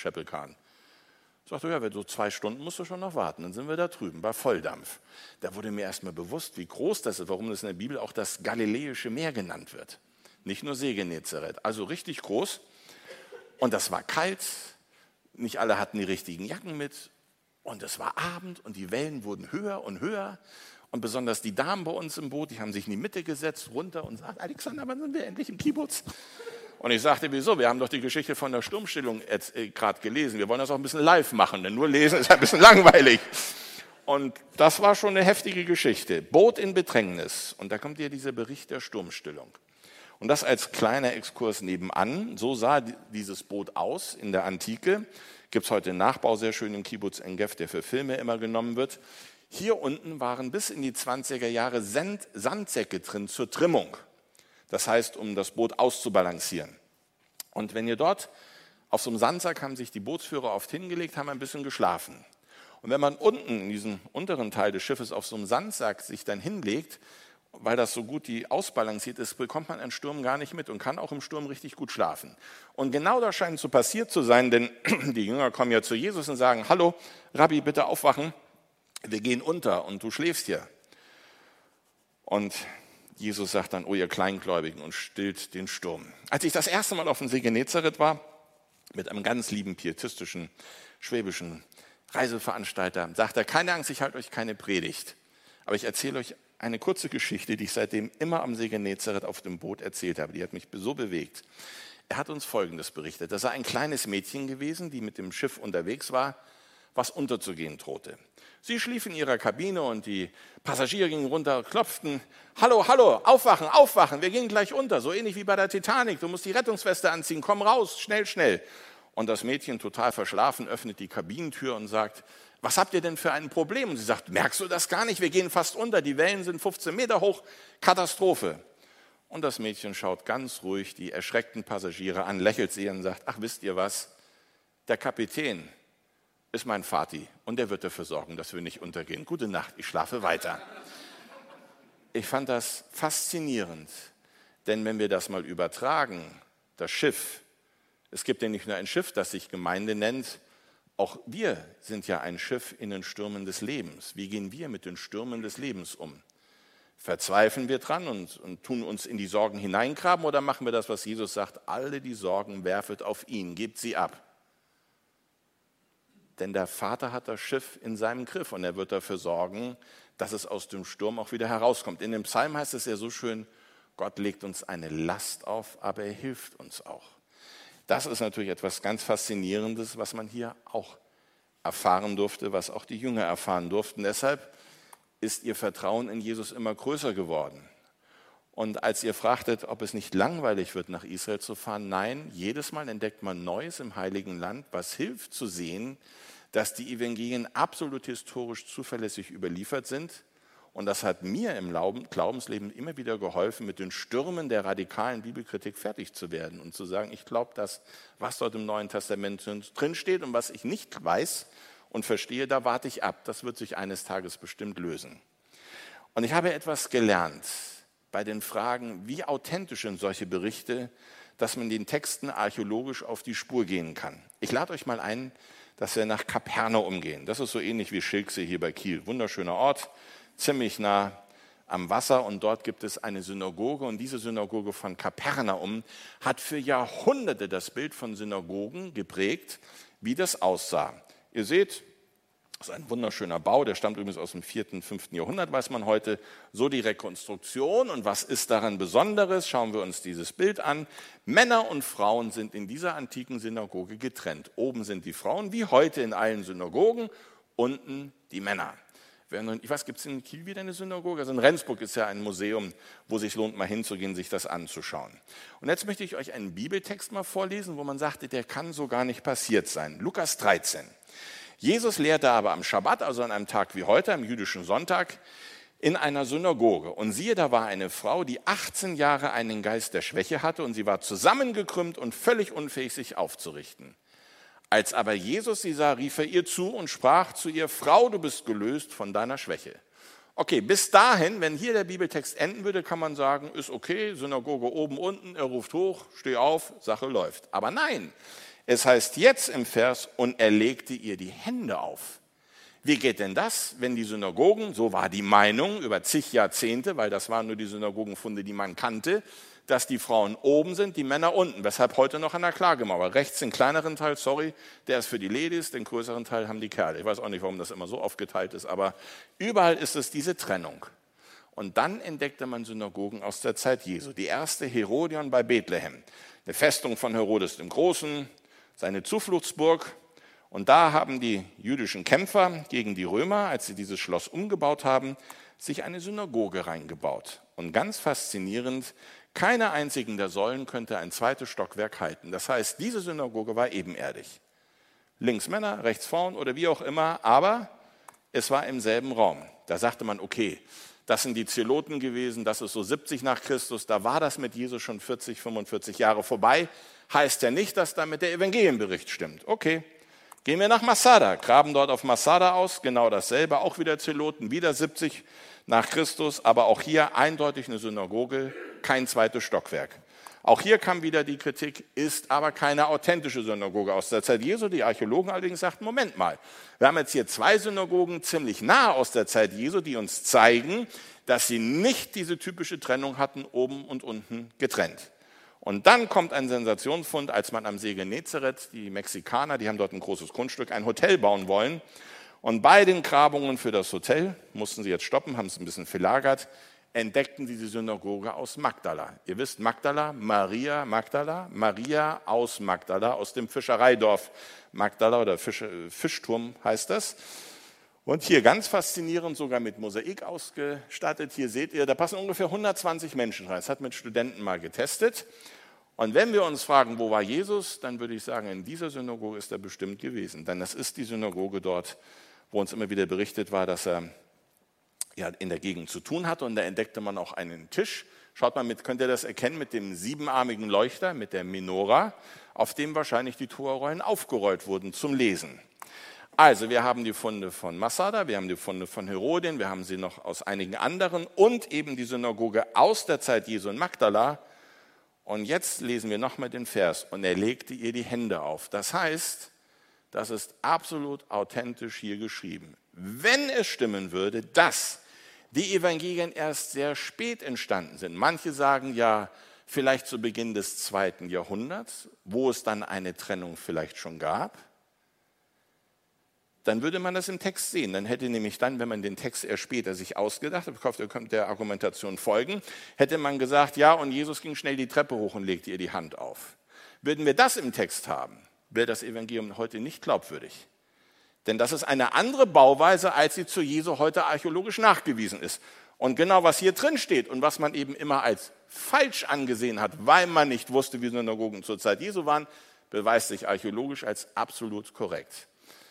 Scheppelkahn. Sagte, ja, so zwei Stunden musst du schon noch warten. Dann sind wir da drüben bei Volldampf. Da wurde mir erstmal bewusst, wie groß das ist, warum das in der Bibel auch das Galiläische Meer genannt wird. Nicht nur See. Also richtig groß. Und das war kalt. Nicht alle hatten die richtigen Jacken mit. Und es war Abend und die Wellen wurden höher und höher. Und besonders die Damen bei uns im Boot, die haben sich in die Mitte gesetzt, runter und sagt, Alexander, wann sind wir endlich im Kibbutz? Und ich sagte, wieso? Wir haben doch die Geschichte von der Sturmstellung äh, gerade gelesen. Wir wollen das auch ein bisschen live machen, denn nur lesen ist ein bisschen langweilig. Und das war schon eine heftige Geschichte. Boot in Bedrängnis. Und da kommt hier dieser Bericht der Sturmstillung. Und das als kleiner Exkurs nebenan. So sah dieses Boot aus in der Antike. Gibt es heute einen Nachbau sehr schön im Kibbutz Engef, der für Filme immer genommen wird. Hier unten waren bis in die 20er Jahre Sand, Sandsäcke drin zur Trimmung. Das heißt, um das Boot auszubalancieren. Und wenn ihr dort auf so einem Sandsack haben sich die Bootsführer oft hingelegt, haben ein bisschen geschlafen. Und wenn man unten in diesem unteren Teil des Schiffes auf so einem Sandsack sich dann hinlegt, weil das so gut die ausbalanciert ist, bekommt man einen Sturm gar nicht mit und kann auch im Sturm richtig gut schlafen. Und genau das scheint so passiert zu sein, denn (clears throat) die Jünger kommen ja zu Jesus und sagen, hallo, Rabbi, bitte aufwachen wir gehen unter und du schläfst hier. Und Jesus sagt dann, oh ihr Kleingläubigen, und stillt den Sturm. Als ich das erste Mal auf dem See Genezareth war, mit einem ganz lieben pietistischen, schwäbischen Reiseveranstalter, sagt er, keine Angst, ich halte euch keine Predigt. Aber ich erzähle euch eine kurze Geschichte, die ich seitdem immer am See Genezareth auf dem Boot erzählt habe. Die hat mich so bewegt. Er hat uns Folgendes berichtet. Da sei ein kleines Mädchen gewesen, die mit dem Schiff unterwegs war, was unterzugehen drohte. Sie schlief in ihrer Kabine und die Passagiere gingen runter, klopften, hallo, hallo, aufwachen, aufwachen, wir gehen gleich unter, so ähnlich wie bei der Titanic, du musst die Rettungsweste anziehen, komm raus, schnell, schnell. Und das Mädchen, total verschlafen, öffnet die Kabinentür und sagt, was habt ihr denn für ein Problem? Und sie sagt, merkst du das gar nicht, wir gehen fast unter, die Wellen sind 15 Meter hoch, Katastrophe. Und das Mädchen schaut ganz ruhig die erschreckten Passagiere an, lächelt sie und sagt, ach wisst ihr was, der Kapitän, ist mein Vati und der wird dafür sorgen, dass wir nicht untergehen. Gute Nacht, ich schlafe weiter. Ich fand das faszinierend, denn wenn wir das mal übertragen, das Schiff, es gibt ja nicht nur ein Schiff, das sich Gemeinde nennt, auch wir sind ja ein Schiff in den Stürmen des Lebens. Wie gehen wir mit den Stürmen des Lebens um? Verzweifeln wir dran und, und, tun uns in die Sorgen hineingraben oder machen wir das, was Jesus sagt, alle die Sorgen werfet auf ihn, gebt sie ab. Denn der Vater hat das Schiff in seinem Griff und er wird dafür sorgen, dass es aus dem Sturm auch wieder herauskommt. In dem Psalm heißt es ja so schön, Gott legt uns eine Last auf, aber er hilft uns auch. Das ist natürlich etwas ganz Faszinierendes, was man hier auch erfahren durfte, was auch die Jünger erfahren durften. Deshalb ist ihr Vertrauen in Jesus immer größer geworden. Und als ihr fragtet, ob es nicht langweilig wird, nach Israel zu fahren, nein, jedes Mal entdeckt man Neues im Heiligen Land, was hilft zu sehen, dass die Evangelien absolut historisch zuverlässig überliefert sind. Und das hat mir im Glaubensleben immer wieder geholfen, mit den Stürmen der radikalen Bibelkritik fertig zu werden und zu sagen, ich glaube das, was dort im Neuen Testament drinsteht und was ich nicht weiß und verstehe, da warte ich ab. Das wird sich eines Tages bestimmt lösen. Und ich habe etwas gelernt bei den Fragen, wie authentisch sind solche Berichte, dass man den Texten archäologisch auf die Spur gehen kann. Ich lade euch mal ein, dass wir nach Kapernaum gehen. Das ist so ähnlich wie Schilksee hier bei Kiel. Wunderschöner Ort, ziemlich nah am Wasser und dort gibt es eine Synagoge und diese Synagoge von Kapernaum hat für Jahrhunderte das Bild von Synagogen geprägt, wie das aussah. Ihr seht, das ist ein wunderschöner Bau, der stammt übrigens aus dem 4., 5. Jahrhundert, weiß man heute. So die Rekonstruktion und was ist daran Besonderes? Schauen wir uns dieses Bild an. Männer und Frauen sind in dieser antiken Synagoge getrennt. Oben sind die Frauen, wie heute in allen Synagogen, unten die Männer. Ich weiß, gibt es in Kiel wieder eine Synagoge? Also in Rendsburg ist ja ein Museum, wo sich lohnt, mal hinzugehen, sich das anzuschauen. Und jetzt möchte ich euch einen Bibeltext mal vorlesen, wo man sagte, der kann so gar nicht passiert sein. Lukas 13. Jesus lehrte aber am Schabbat, also an einem Tag wie heute, am jüdischen Sonntag, in einer Synagoge. Und siehe, da war eine Frau, die 18 Jahre einen Geist der Schwäche hatte und sie war zusammengekrümmt und völlig unfähig, sich aufzurichten. Als aber Jesus sie sah, rief er ihr zu und sprach zu ihr, Frau, du bist gelöst von deiner Schwäche. Okay, bis dahin, wenn hier der Bibeltext enden würde, kann man sagen, ist okay, Synagoge oben, unten, er ruft hoch, steh auf, Sache läuft. Aber nein, es heißt jetzt im Vers, und er legte ihr die Hände auf. Wie geht denn das, wenn die Synagogen, so war die Meinung über zig Jahrzehnte, weil das waren nur die Synagogenfunde, die man kannte, dass die Frauen oben sind, die Männer unten. Weshalb heute noch an der Klagemauer. Rechts den kleineren Teil, sorry, der ist für die Ladies, den größeren Teil haben die Kerle. Ich weiß auch nicht, warum das immer so aufgeteilt ist, aber überall ist es diese Trennung. Und dann entdeckte man Synagogen aus der Zeit Jesu. Die erste Herodion bei Bethlehem, eine Festung von Herodes dem Großen, seine Zufluchtsburg. Und da haben die jüdischen Kämpfer gegen die Römer, als sie dieses Schloss umgebaut haben, sich eine Synagoge reingebaut. Und ganz faszinierend, keine einzigen der Säulen könnte ein zweites Stockwerk halten. Das heißt, diese Synagoge war ebenerdig. Links Männer, rechts Frauen oder wie auch immer, aber es war im selben Raum. Da sagte man, okay, das sind die Zeloten gewesen, das ist so 70 nach Christus, da war das mit Jesus schon 40, 45 Jahre vorbei heißt ja nicht, dass damit der Evangelienbericht stimmt. Okay, gehen wir nach Masada, graben dort auf Masada aus, genau dasselbe, auch wieder Zeloten, wieder 70 nach Christus, aber auch hier eindeutig eine Synagoge, kein zweites Stockwerk. Auch hier kam wieder die Kritik, ist aber keine authentische Synagoge aus der Zeit Jesu. Die Archäologen allerdings sagten, Moment mal, wir haben jetzt hier zwei Synagogen ziemlich nah aus der Zeit Jesu, die uns zeigen, dass sie nicht diese typische Trennung hatten, oben und unten getrennt. Und dann kommt ein Sensationsfund, als man am See Genezareth, die Mexikaner, die haben dort ein großes Grundstück, ein Hotel bauen wollen. Und bei den Grabungen für das Hotel mussten sie jetzt stoppen, haben es ein bisschen verlagert, entdeckten sie die Synagoge aus Magdala. Ihr wisst, Magdala, Maria Magdala, Maria aus Magdala, aus dem Fischereidorf Magdala oder Fisch, Fischturm heißt das. Und hier ganz faszinierend, sogar mit Mosaik ausgestattet. Hier seht ihr, da passen ungefähr 120 Menschen rein. Das hat mit Studenten mal getestet. Und wenn wir uns fragen, wo war Jesus, dann würde ich sagen, in dieser Synagoge ist er bestimmt gewesen. Denn das ist die Synagoge dort, wo uns immer wieder berichtet war, dass er ja, in der Gegend zu tun hatte. Und da entdeckte man auch einen Tisch. Schaut mal mit, könnt ihr das erkennen mit dem siebenarmigen Leuchter, mit der Menora, auf dem wahrscheinlich die Torrollen aufgerollt wurden zum Lesen. Also, wir haben die Funde von Masada, wir haben die Funde von Herodien, wir haben sie noch aus einigen anderen und eben die Synagoge aus der Zeit Jesu in Magdala. Und jetzt lesen wir nochmal den Vers. Und er legte ihr die Hände auf. Das heißt, das ist absolut authentisch hier geschrieben. Wenn es stimmen würde, dass die Evangelien erst sehr spät entstanden sind, manche sagen ja vielleicht zu Beginn des zweiten Jahrhunderts, wo es dann eine Trennung vielleicht schon gab, dann würde man das im Text sehen. Dann hätte nämlich dann, wenn man den Text erst später sich ausgedacht hat, ihr könnt der Argumentation folgen, hätte man gesagt, ja, und Jesus ging schnell die Treppe hoch und legte ihr die Hand auf. Würden wir das im Text haben, wäre das Evangelium heute nicht glaubwürdig. Denn das ist eine andere Bauweise, als sie zu Jesu heute archäologisch nachgewiesen ist. Und genau was hier drin steht und was man eben immer als falsch angesehen hat, weil man nicht wusste, wie Synagogen zur Zeit Jesu waren, beweist sich archäologisch als absolut korrekt.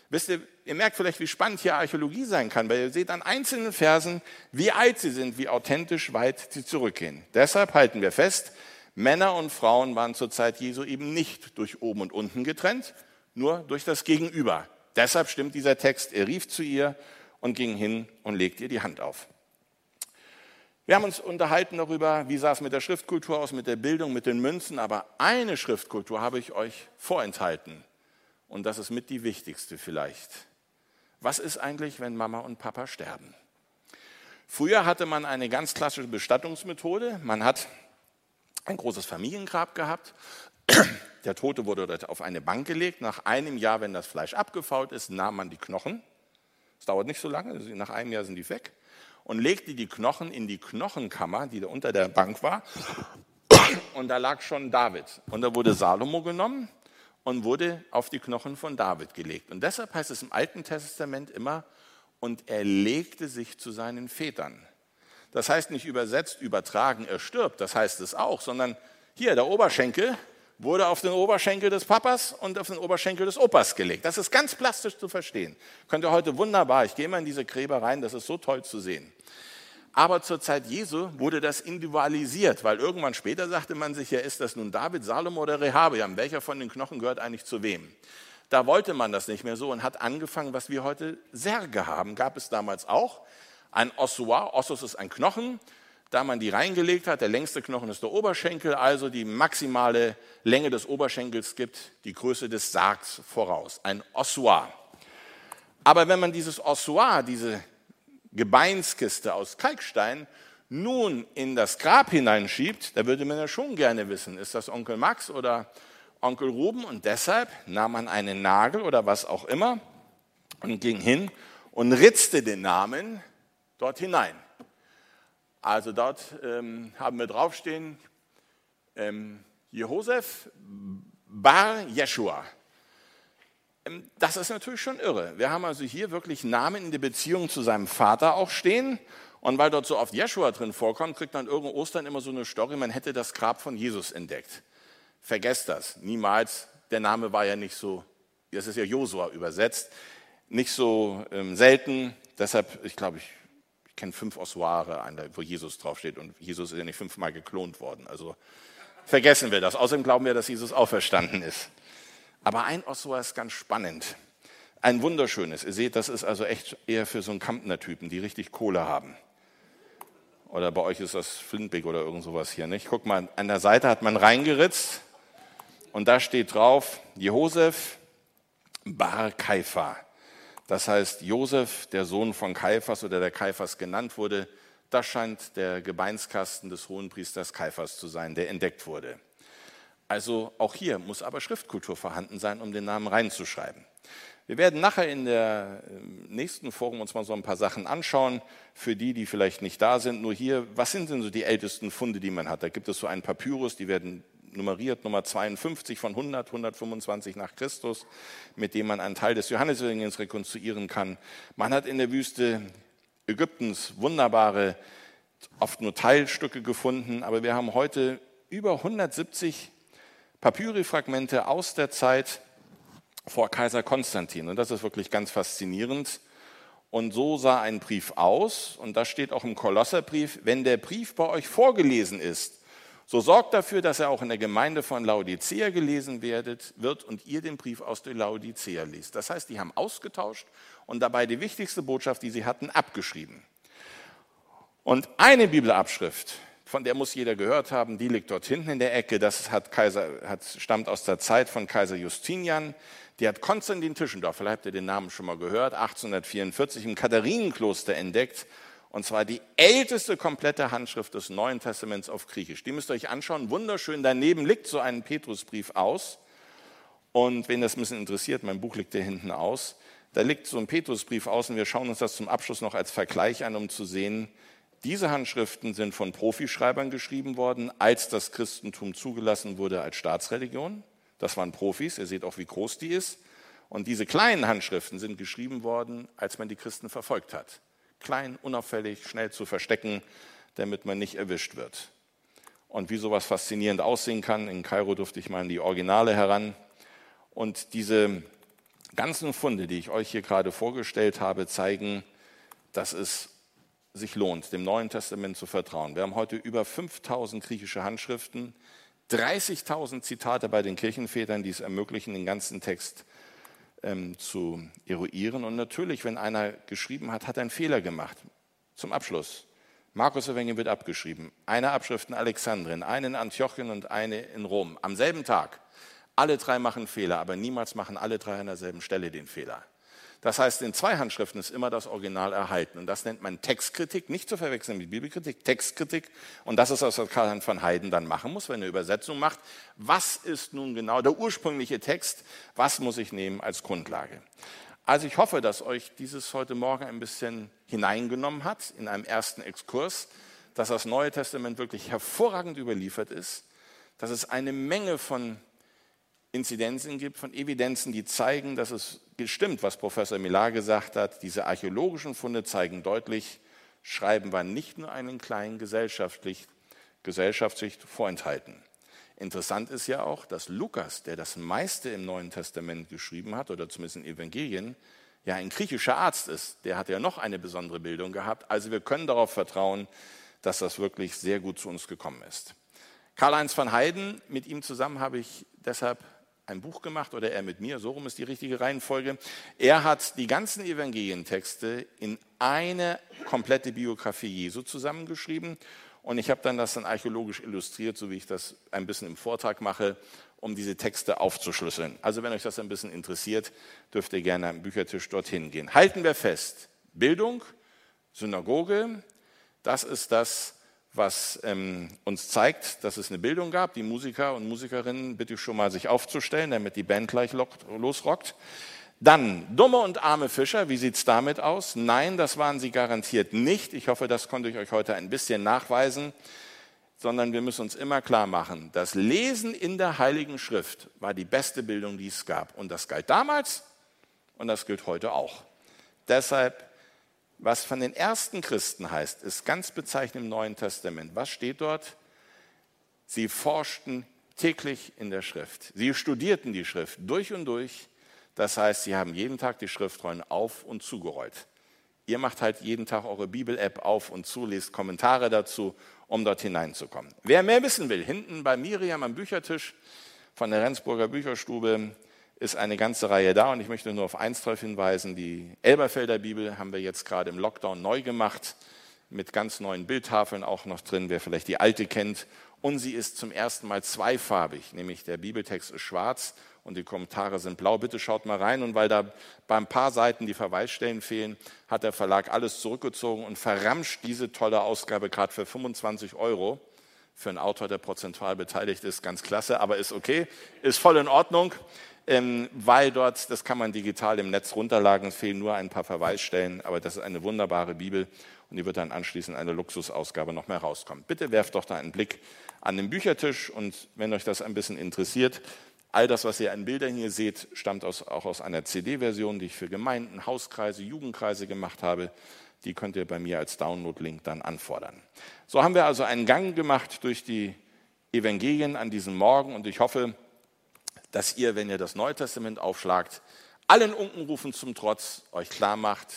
Wisst ihr, ihr merkt vielleicht, wie spannend hier Archäologie sein kann, weil ihr seht an einzelnen Versen, wie alt sie sind, wie authentisch weit sie zurückgehen. Deshalb halten wir fest, Männer und Frauen waren zur Zeit Jesu eben nicht durch oben und unten getrennt, nur durch das Gegenüber. Deshalb stimmt dieser Text, er rief zu ihr und ging hin und legte ihr die Hand auf. Wir haben uns unterhalten darüber, wie sah es mit der Schriftkultur aus, mit der Bildung, mit den Münzen, aber eine Schriftkultur habe ich euch vorenthalten und das ist mit die wichtigste vielleicht. Was ist eigentlich, wenn Mama und Papa sterben? Früher hatte man eine ganz klassische Bestattungsmethode. Man hat ein großes Familiengrab gehabt. (clears throat) Der Tote wurde dort auf eine Bank gelegt. Nach einem Jahr, wenn das Fleisch abgefault ist, nahm man die Knochen. Es dauert nicht so lange, nach einem Jahr sind die weg. Und legte die Knochen in die Knochenkammer, die da unter der Bank war. (clears throat) Und da lag schon David. Und da wurde Salomo genommen und wurde auf die Knochen von David gelegt. Und deshalb heißt es im Alten Testament immer, und er legte sich zu seinen Vätern. Das heißt nicht übersetzt, übertragen, er stirbt, das heißt es auch, sondern hier der Oberschenkel wurde auf den Oberschenkel des Papas und auf den Oberschenkel des Opas gelegt. Das ist ganz plastisch zu verstehen. Könnt ihr heute wunderbar, ich gehe mal in diese Gräber rein, das ist so toll zu sehen. Aber zur Zeit Jesu wurde das individualisiert, weil irgendwann später sagte man sich, ja, ist das nun David, Salomo oder Rehabeam? Welcher von den Knochen gehört eigentlich zu wem? Da wollte man das nicht mehr so und hat angefangen, was wir heute Särge haben. Gab es damals auch. Ein Ossuar, Ossus ist ein Knochen, da man die reingelegt hat, der längste Knochen ist der Oberschenkel, also die maximale Länge des Oberschenkels gibt die Größe des Sargs voraus. Ein Ossuar. Aber wenn man dieses Ossuar, diese Gebeinskiste aus Kalkstein nun in das Grab hineinschiebt, da würde man ja schon gerne wissen, ist das Onkel Max oder Onkel Ruben? Und deshalb nahm man einen Nagel oder was auch immer und ging hin und ritzte den Namen dort hinein. Also dort ähm, haben wir draufstehen, ähm, Jehosef Bar Jeshua. Ähm, das ist natürlich schon irre. Wir haben also hier wirklich Namen in der Beziehung zu seinem Vater auch stehen. Und weil dort so oft Jeshua drin vorkommt, kriegt man irgendwo Ostern immer so eine Story, man hätte das Grab von Jesus entdeckt. Vergesst das, niemals. Der Name war ja nicht so, das ist ja Josua übersetzt, nicht so ähm, selten. Deshalb, ich glaube, ich, ich kenne fünf Ossuare, wo Jesus draufsteht und Jesus ist ja nicht fünfmal geklont worden. Also vergessen wir das. Außerdem glauben wir, dass Jesus auferstanden ist. Aber ein Osso ist ganz spannend. Ein wunderschönes. Ihr seht, das ist also echt eher für so einen Kampner-Typen, die richtig Kohle haben. Oder bei euch ist das Flintbeck oder irgend sowas hier. Nicht? Guck mal, an der Seite hat man reingeritzt und da steht drauf Josef Bar Kaifa. Das heißt, Josef, der Sohn von Kaiphas oder der Kaiphas genannt wurde, das scheint der Gebeinskasten des Hohenpriesters Kaiphas zu sein, der entdeckt wurde. Also auch hier muss aber Schriftkultur vorhanden sein, um den Namen reinzuschreiben. Wir werden nachher in der ähm, nächsten Forum uns mal so ein paar Sachen anschauen, für die, die vielleicht nicht da sind. Nur hier, was sind denn so die ältesten Funde, die man hat? Da gibt es so einen Papyrus, die werden nummeriert, Nummer 52 von 100, 125 nach Christus, mit dem man einen Teil des Johannesevangeliums rekonstruieren kann. Man hat in der Wüste Ägyptens wunderbare, oft nur Teilstücke gefunden, aber wir haben heute über 170 Papyrifragmente aus der Zeit vor Kaiser Konstantin. Und das ist wirklich ganz faszinierend. Und so sah ein Brief aus. Und das steht auch im Kolosserbrief. Wenn der Brief bei euch vorgelesen ist So sorgt dafür, dass er auch in der Gemeinde von Laodicea gelesen werdet, wird und ihr den Brief aus der Laodicea liest. Das heißt, die haben ausgetauscht und dabei die wichtigste Botschaft, die sie hatten, abgeschrieben. Und eine Bibelabschrift, von der muss jeder gehört haben, die liegt dort hinten in der Ecke. Das hat Kaiser, hat, stammt aus der Zeit von Kaiser Justinian. Die hat Konstantin Tischendorf, vielleicht habt ihr den Namen schon mal gehört, 1844 im Katharinenkloster entdeckt und zwar die älteste komplette Handschrift des Neuen Testaments auf Griechisch. Die müsst ihr euch anschauen. Wunderschön. Daneben liegt so ein Petrusbrief aus. Und wen das ein bisschen interessiert, mein Buch liegt hier hinten aus. Da liegt so ein Petrusbrief aus und wir schauen uns das zum Abschluss noch als Vergleich an, um zu sehen, diese Handschriften sind von Profischreibern geschrieben worden, als das Christentum zugelassen wurde als Staatsreligion. Das waren Profis, ihr seht auch, wie groß die ist. Und diese kleinen Handschriften sind geschrieben worden, als man die Christen verfolgt hat klein, unauffällig, schnell zu verstecken, damit man nicht erwischt wird. Und wie sowas faszinierend aussehen kann, in Kairo durfte ich mal in die Originale heran. Und diese ganzen Funde, die ich euch hier gerade vorgestellt habe, zeigen, dass es sich lohnt, dem Neuen Testament zu vertrauen. Wir haben heute über 5000 griechische Handschriften, 30.000 Zitate bei den Kirchenvätern, die es ermöglichen, den ganzen Text ähm, zu eruieren. Und natürlich, wenn einer geschrieben hat, hat er einen Fehler gemacht. Zum Abschluss. Markus Evangelium wird abgeschrieben. Eine Abschrift in Alexandrien, eine in Antiochien und eine in Rom. Am selben Tag. Alle drei machen Fehler, aber niemals machen alle drei an derselben Stelle den Fehler. Das heißt, in zwei Handschriften ist immer das Original erhalten. Und das nennt man Textkritik, nicht zu verwechseln mit Bibelkritik, Textkritik. Und das ist, was Karl-Heinz von Heiden dann machen muss, wenn er Übersetzung macht. Was ist nun genau der ursprüngliche Text? Was muss ich nehmen als Grundlage? Also ich hoffe, dass euch dieses heute Morgen ein bisschen hineingenommen hat in einem ersten Exkurs, dass das Neue Testament wirklich hervorragend überliefert ist, dass es eine Menge von Inzidenzen gibt, von Evidenzen, die zeigen, dass es stimmt, was Professor Millar gesagt hat. Diese archäologischen Funde zeigen deutlich, Schreiben war nicht nur einen kleinen gesellschaftlich, Gesellschaftssicht vorenthalten. Interessant ist ja auch, dass Lukas, der das meiste im Neuen Testament geschrieben hat, oder zumindest in Evangelien, ja ein griechischer Arzt ist. Der hat ja noch eine besondere Bildung gehabt. Also wir können darauf vertrauen, dass das wirklich sehr gut zu uns gekommen ist. Karl-Heinz van Heiden, mit ihm zusammen habe ich deshalb ein Buch gemacht oder er mit mir, so rum ist die richtige Reihenfolge. Er hat die ganzen Evangelientexte in eine komplette Biografie Jesu zusammengeschrieben und ich habe dann das dann archäologisch illustriert, so wie ich das ein bisschen im Vortrag mache, um diese Texte aufzuschlüsseln. Also wenn euch das ein bisschen interessiert, dürft ihr gerne am Büchertisch dorthin gehen. Halten wir fest, Bildung, Synagoge, das ist das, was ähm, uns zeigt, dass es eine Bildung gab. Die Musiker und Musikerinnen bitte schon mal sich aufzustellen, damit die Band gleich losrockt. Dann dumme und arme Fischer, wie sieht es damit aus? Nein, das waren sie garantiert nicht. Ich hoffe, das konnte ich euch heute ein bisschen nachweisen, sondern wir müssen uns immer klar machen, das Lesen in der Heiligen Schrift war die beste Bildung, die es gab. Und das galt damals und das gilt heute auch. Deshalb was von den ersten Christen heißt, ist ganz bezeichnend im Neuen Testament. Was steht dort? Sie forschten täglich in der Schrift. Sie studierten die Schrift durch und durch. Das heißt, sie haben jeden Tag die Schriftrollen auf und zugerollt. Ihr macht halt jeden Tag eure Bibel-App auf und zu, lest Kommentare dazu, um dort hineinzukommen. Wer mehr wissen will, hinten bei Miriam am Büchertisch von der Rendsburger Bücherstube ist eine ganze Reihe da und ich möchte nur auf eins darauf hinweisen. Die Elberfelder Bibel haben wir jetzt gerade im Lockdown neu gemacht, mit ganz neuen Bildtafeln auch noch drin, wer vielleicht die alte kennt. Und sie ist zum ersten Mal zweifarbig, nämlich der Bibeltext ist schwarz und die Kommentare sind blau. Bitte schaut mal rein. Und weil da bei ein paar Seiten die Verweisstellen fehlen, hat der Verlag alles zurückgezogen und verramscht diese tolle Ausgabe gerade für 25 Euro. Für einen Autor, der prozentual beteiligt ist, ganz klasse, aber ist okay, ist voll in Ordnung weil dort, das kann man digital im Netz runterladen, es fehlen nur ein paar Verweisstellen, aber das ist eine wunderbare Bibel und die wird dann anschließend eine Luxusausgabe noch mehr rauskommen. Bitte werft doch da einen Blick an den Büchertisch und wenn euch das ein bisschen interessiert, all das, was ihr an Bildern hier seht, stammt aus, auch aus einer CD-Version, die ich für Gemeinden, Hauskreise, Jugendkreise gemacht habe. Die könnt ihr bei mir als Download-Link dann anfordern. So haben wir also einen Gang gemacht durch die Evangelien an diesem Morgen und ich hoffe, dass ihr, wenn ihr das Neue Testament aufschlagt, allen Unkenrufen zum Trotz euch klar macht,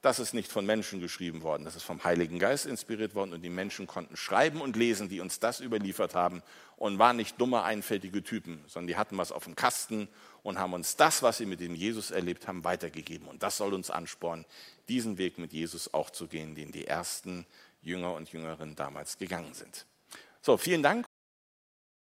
das ist nicht von Menschen geschrieben worden, das ist vom Heiligen Geist inspiriert worden und die Menschen konnten schreiben und lesen, die uns das überliefert haben und waren nicht dumme, einfältige Typen, sondern die hatten was auf dem Kasten und haben uns das, was sie mit dem Jesus erlebt haben, weitergegeben. Und das soll uns anspornen, diesen Weg mit Jesus auch zu gehen, den die ersten Jünger und Jüngerinnen damals gegangen sind. So, vielen Dank.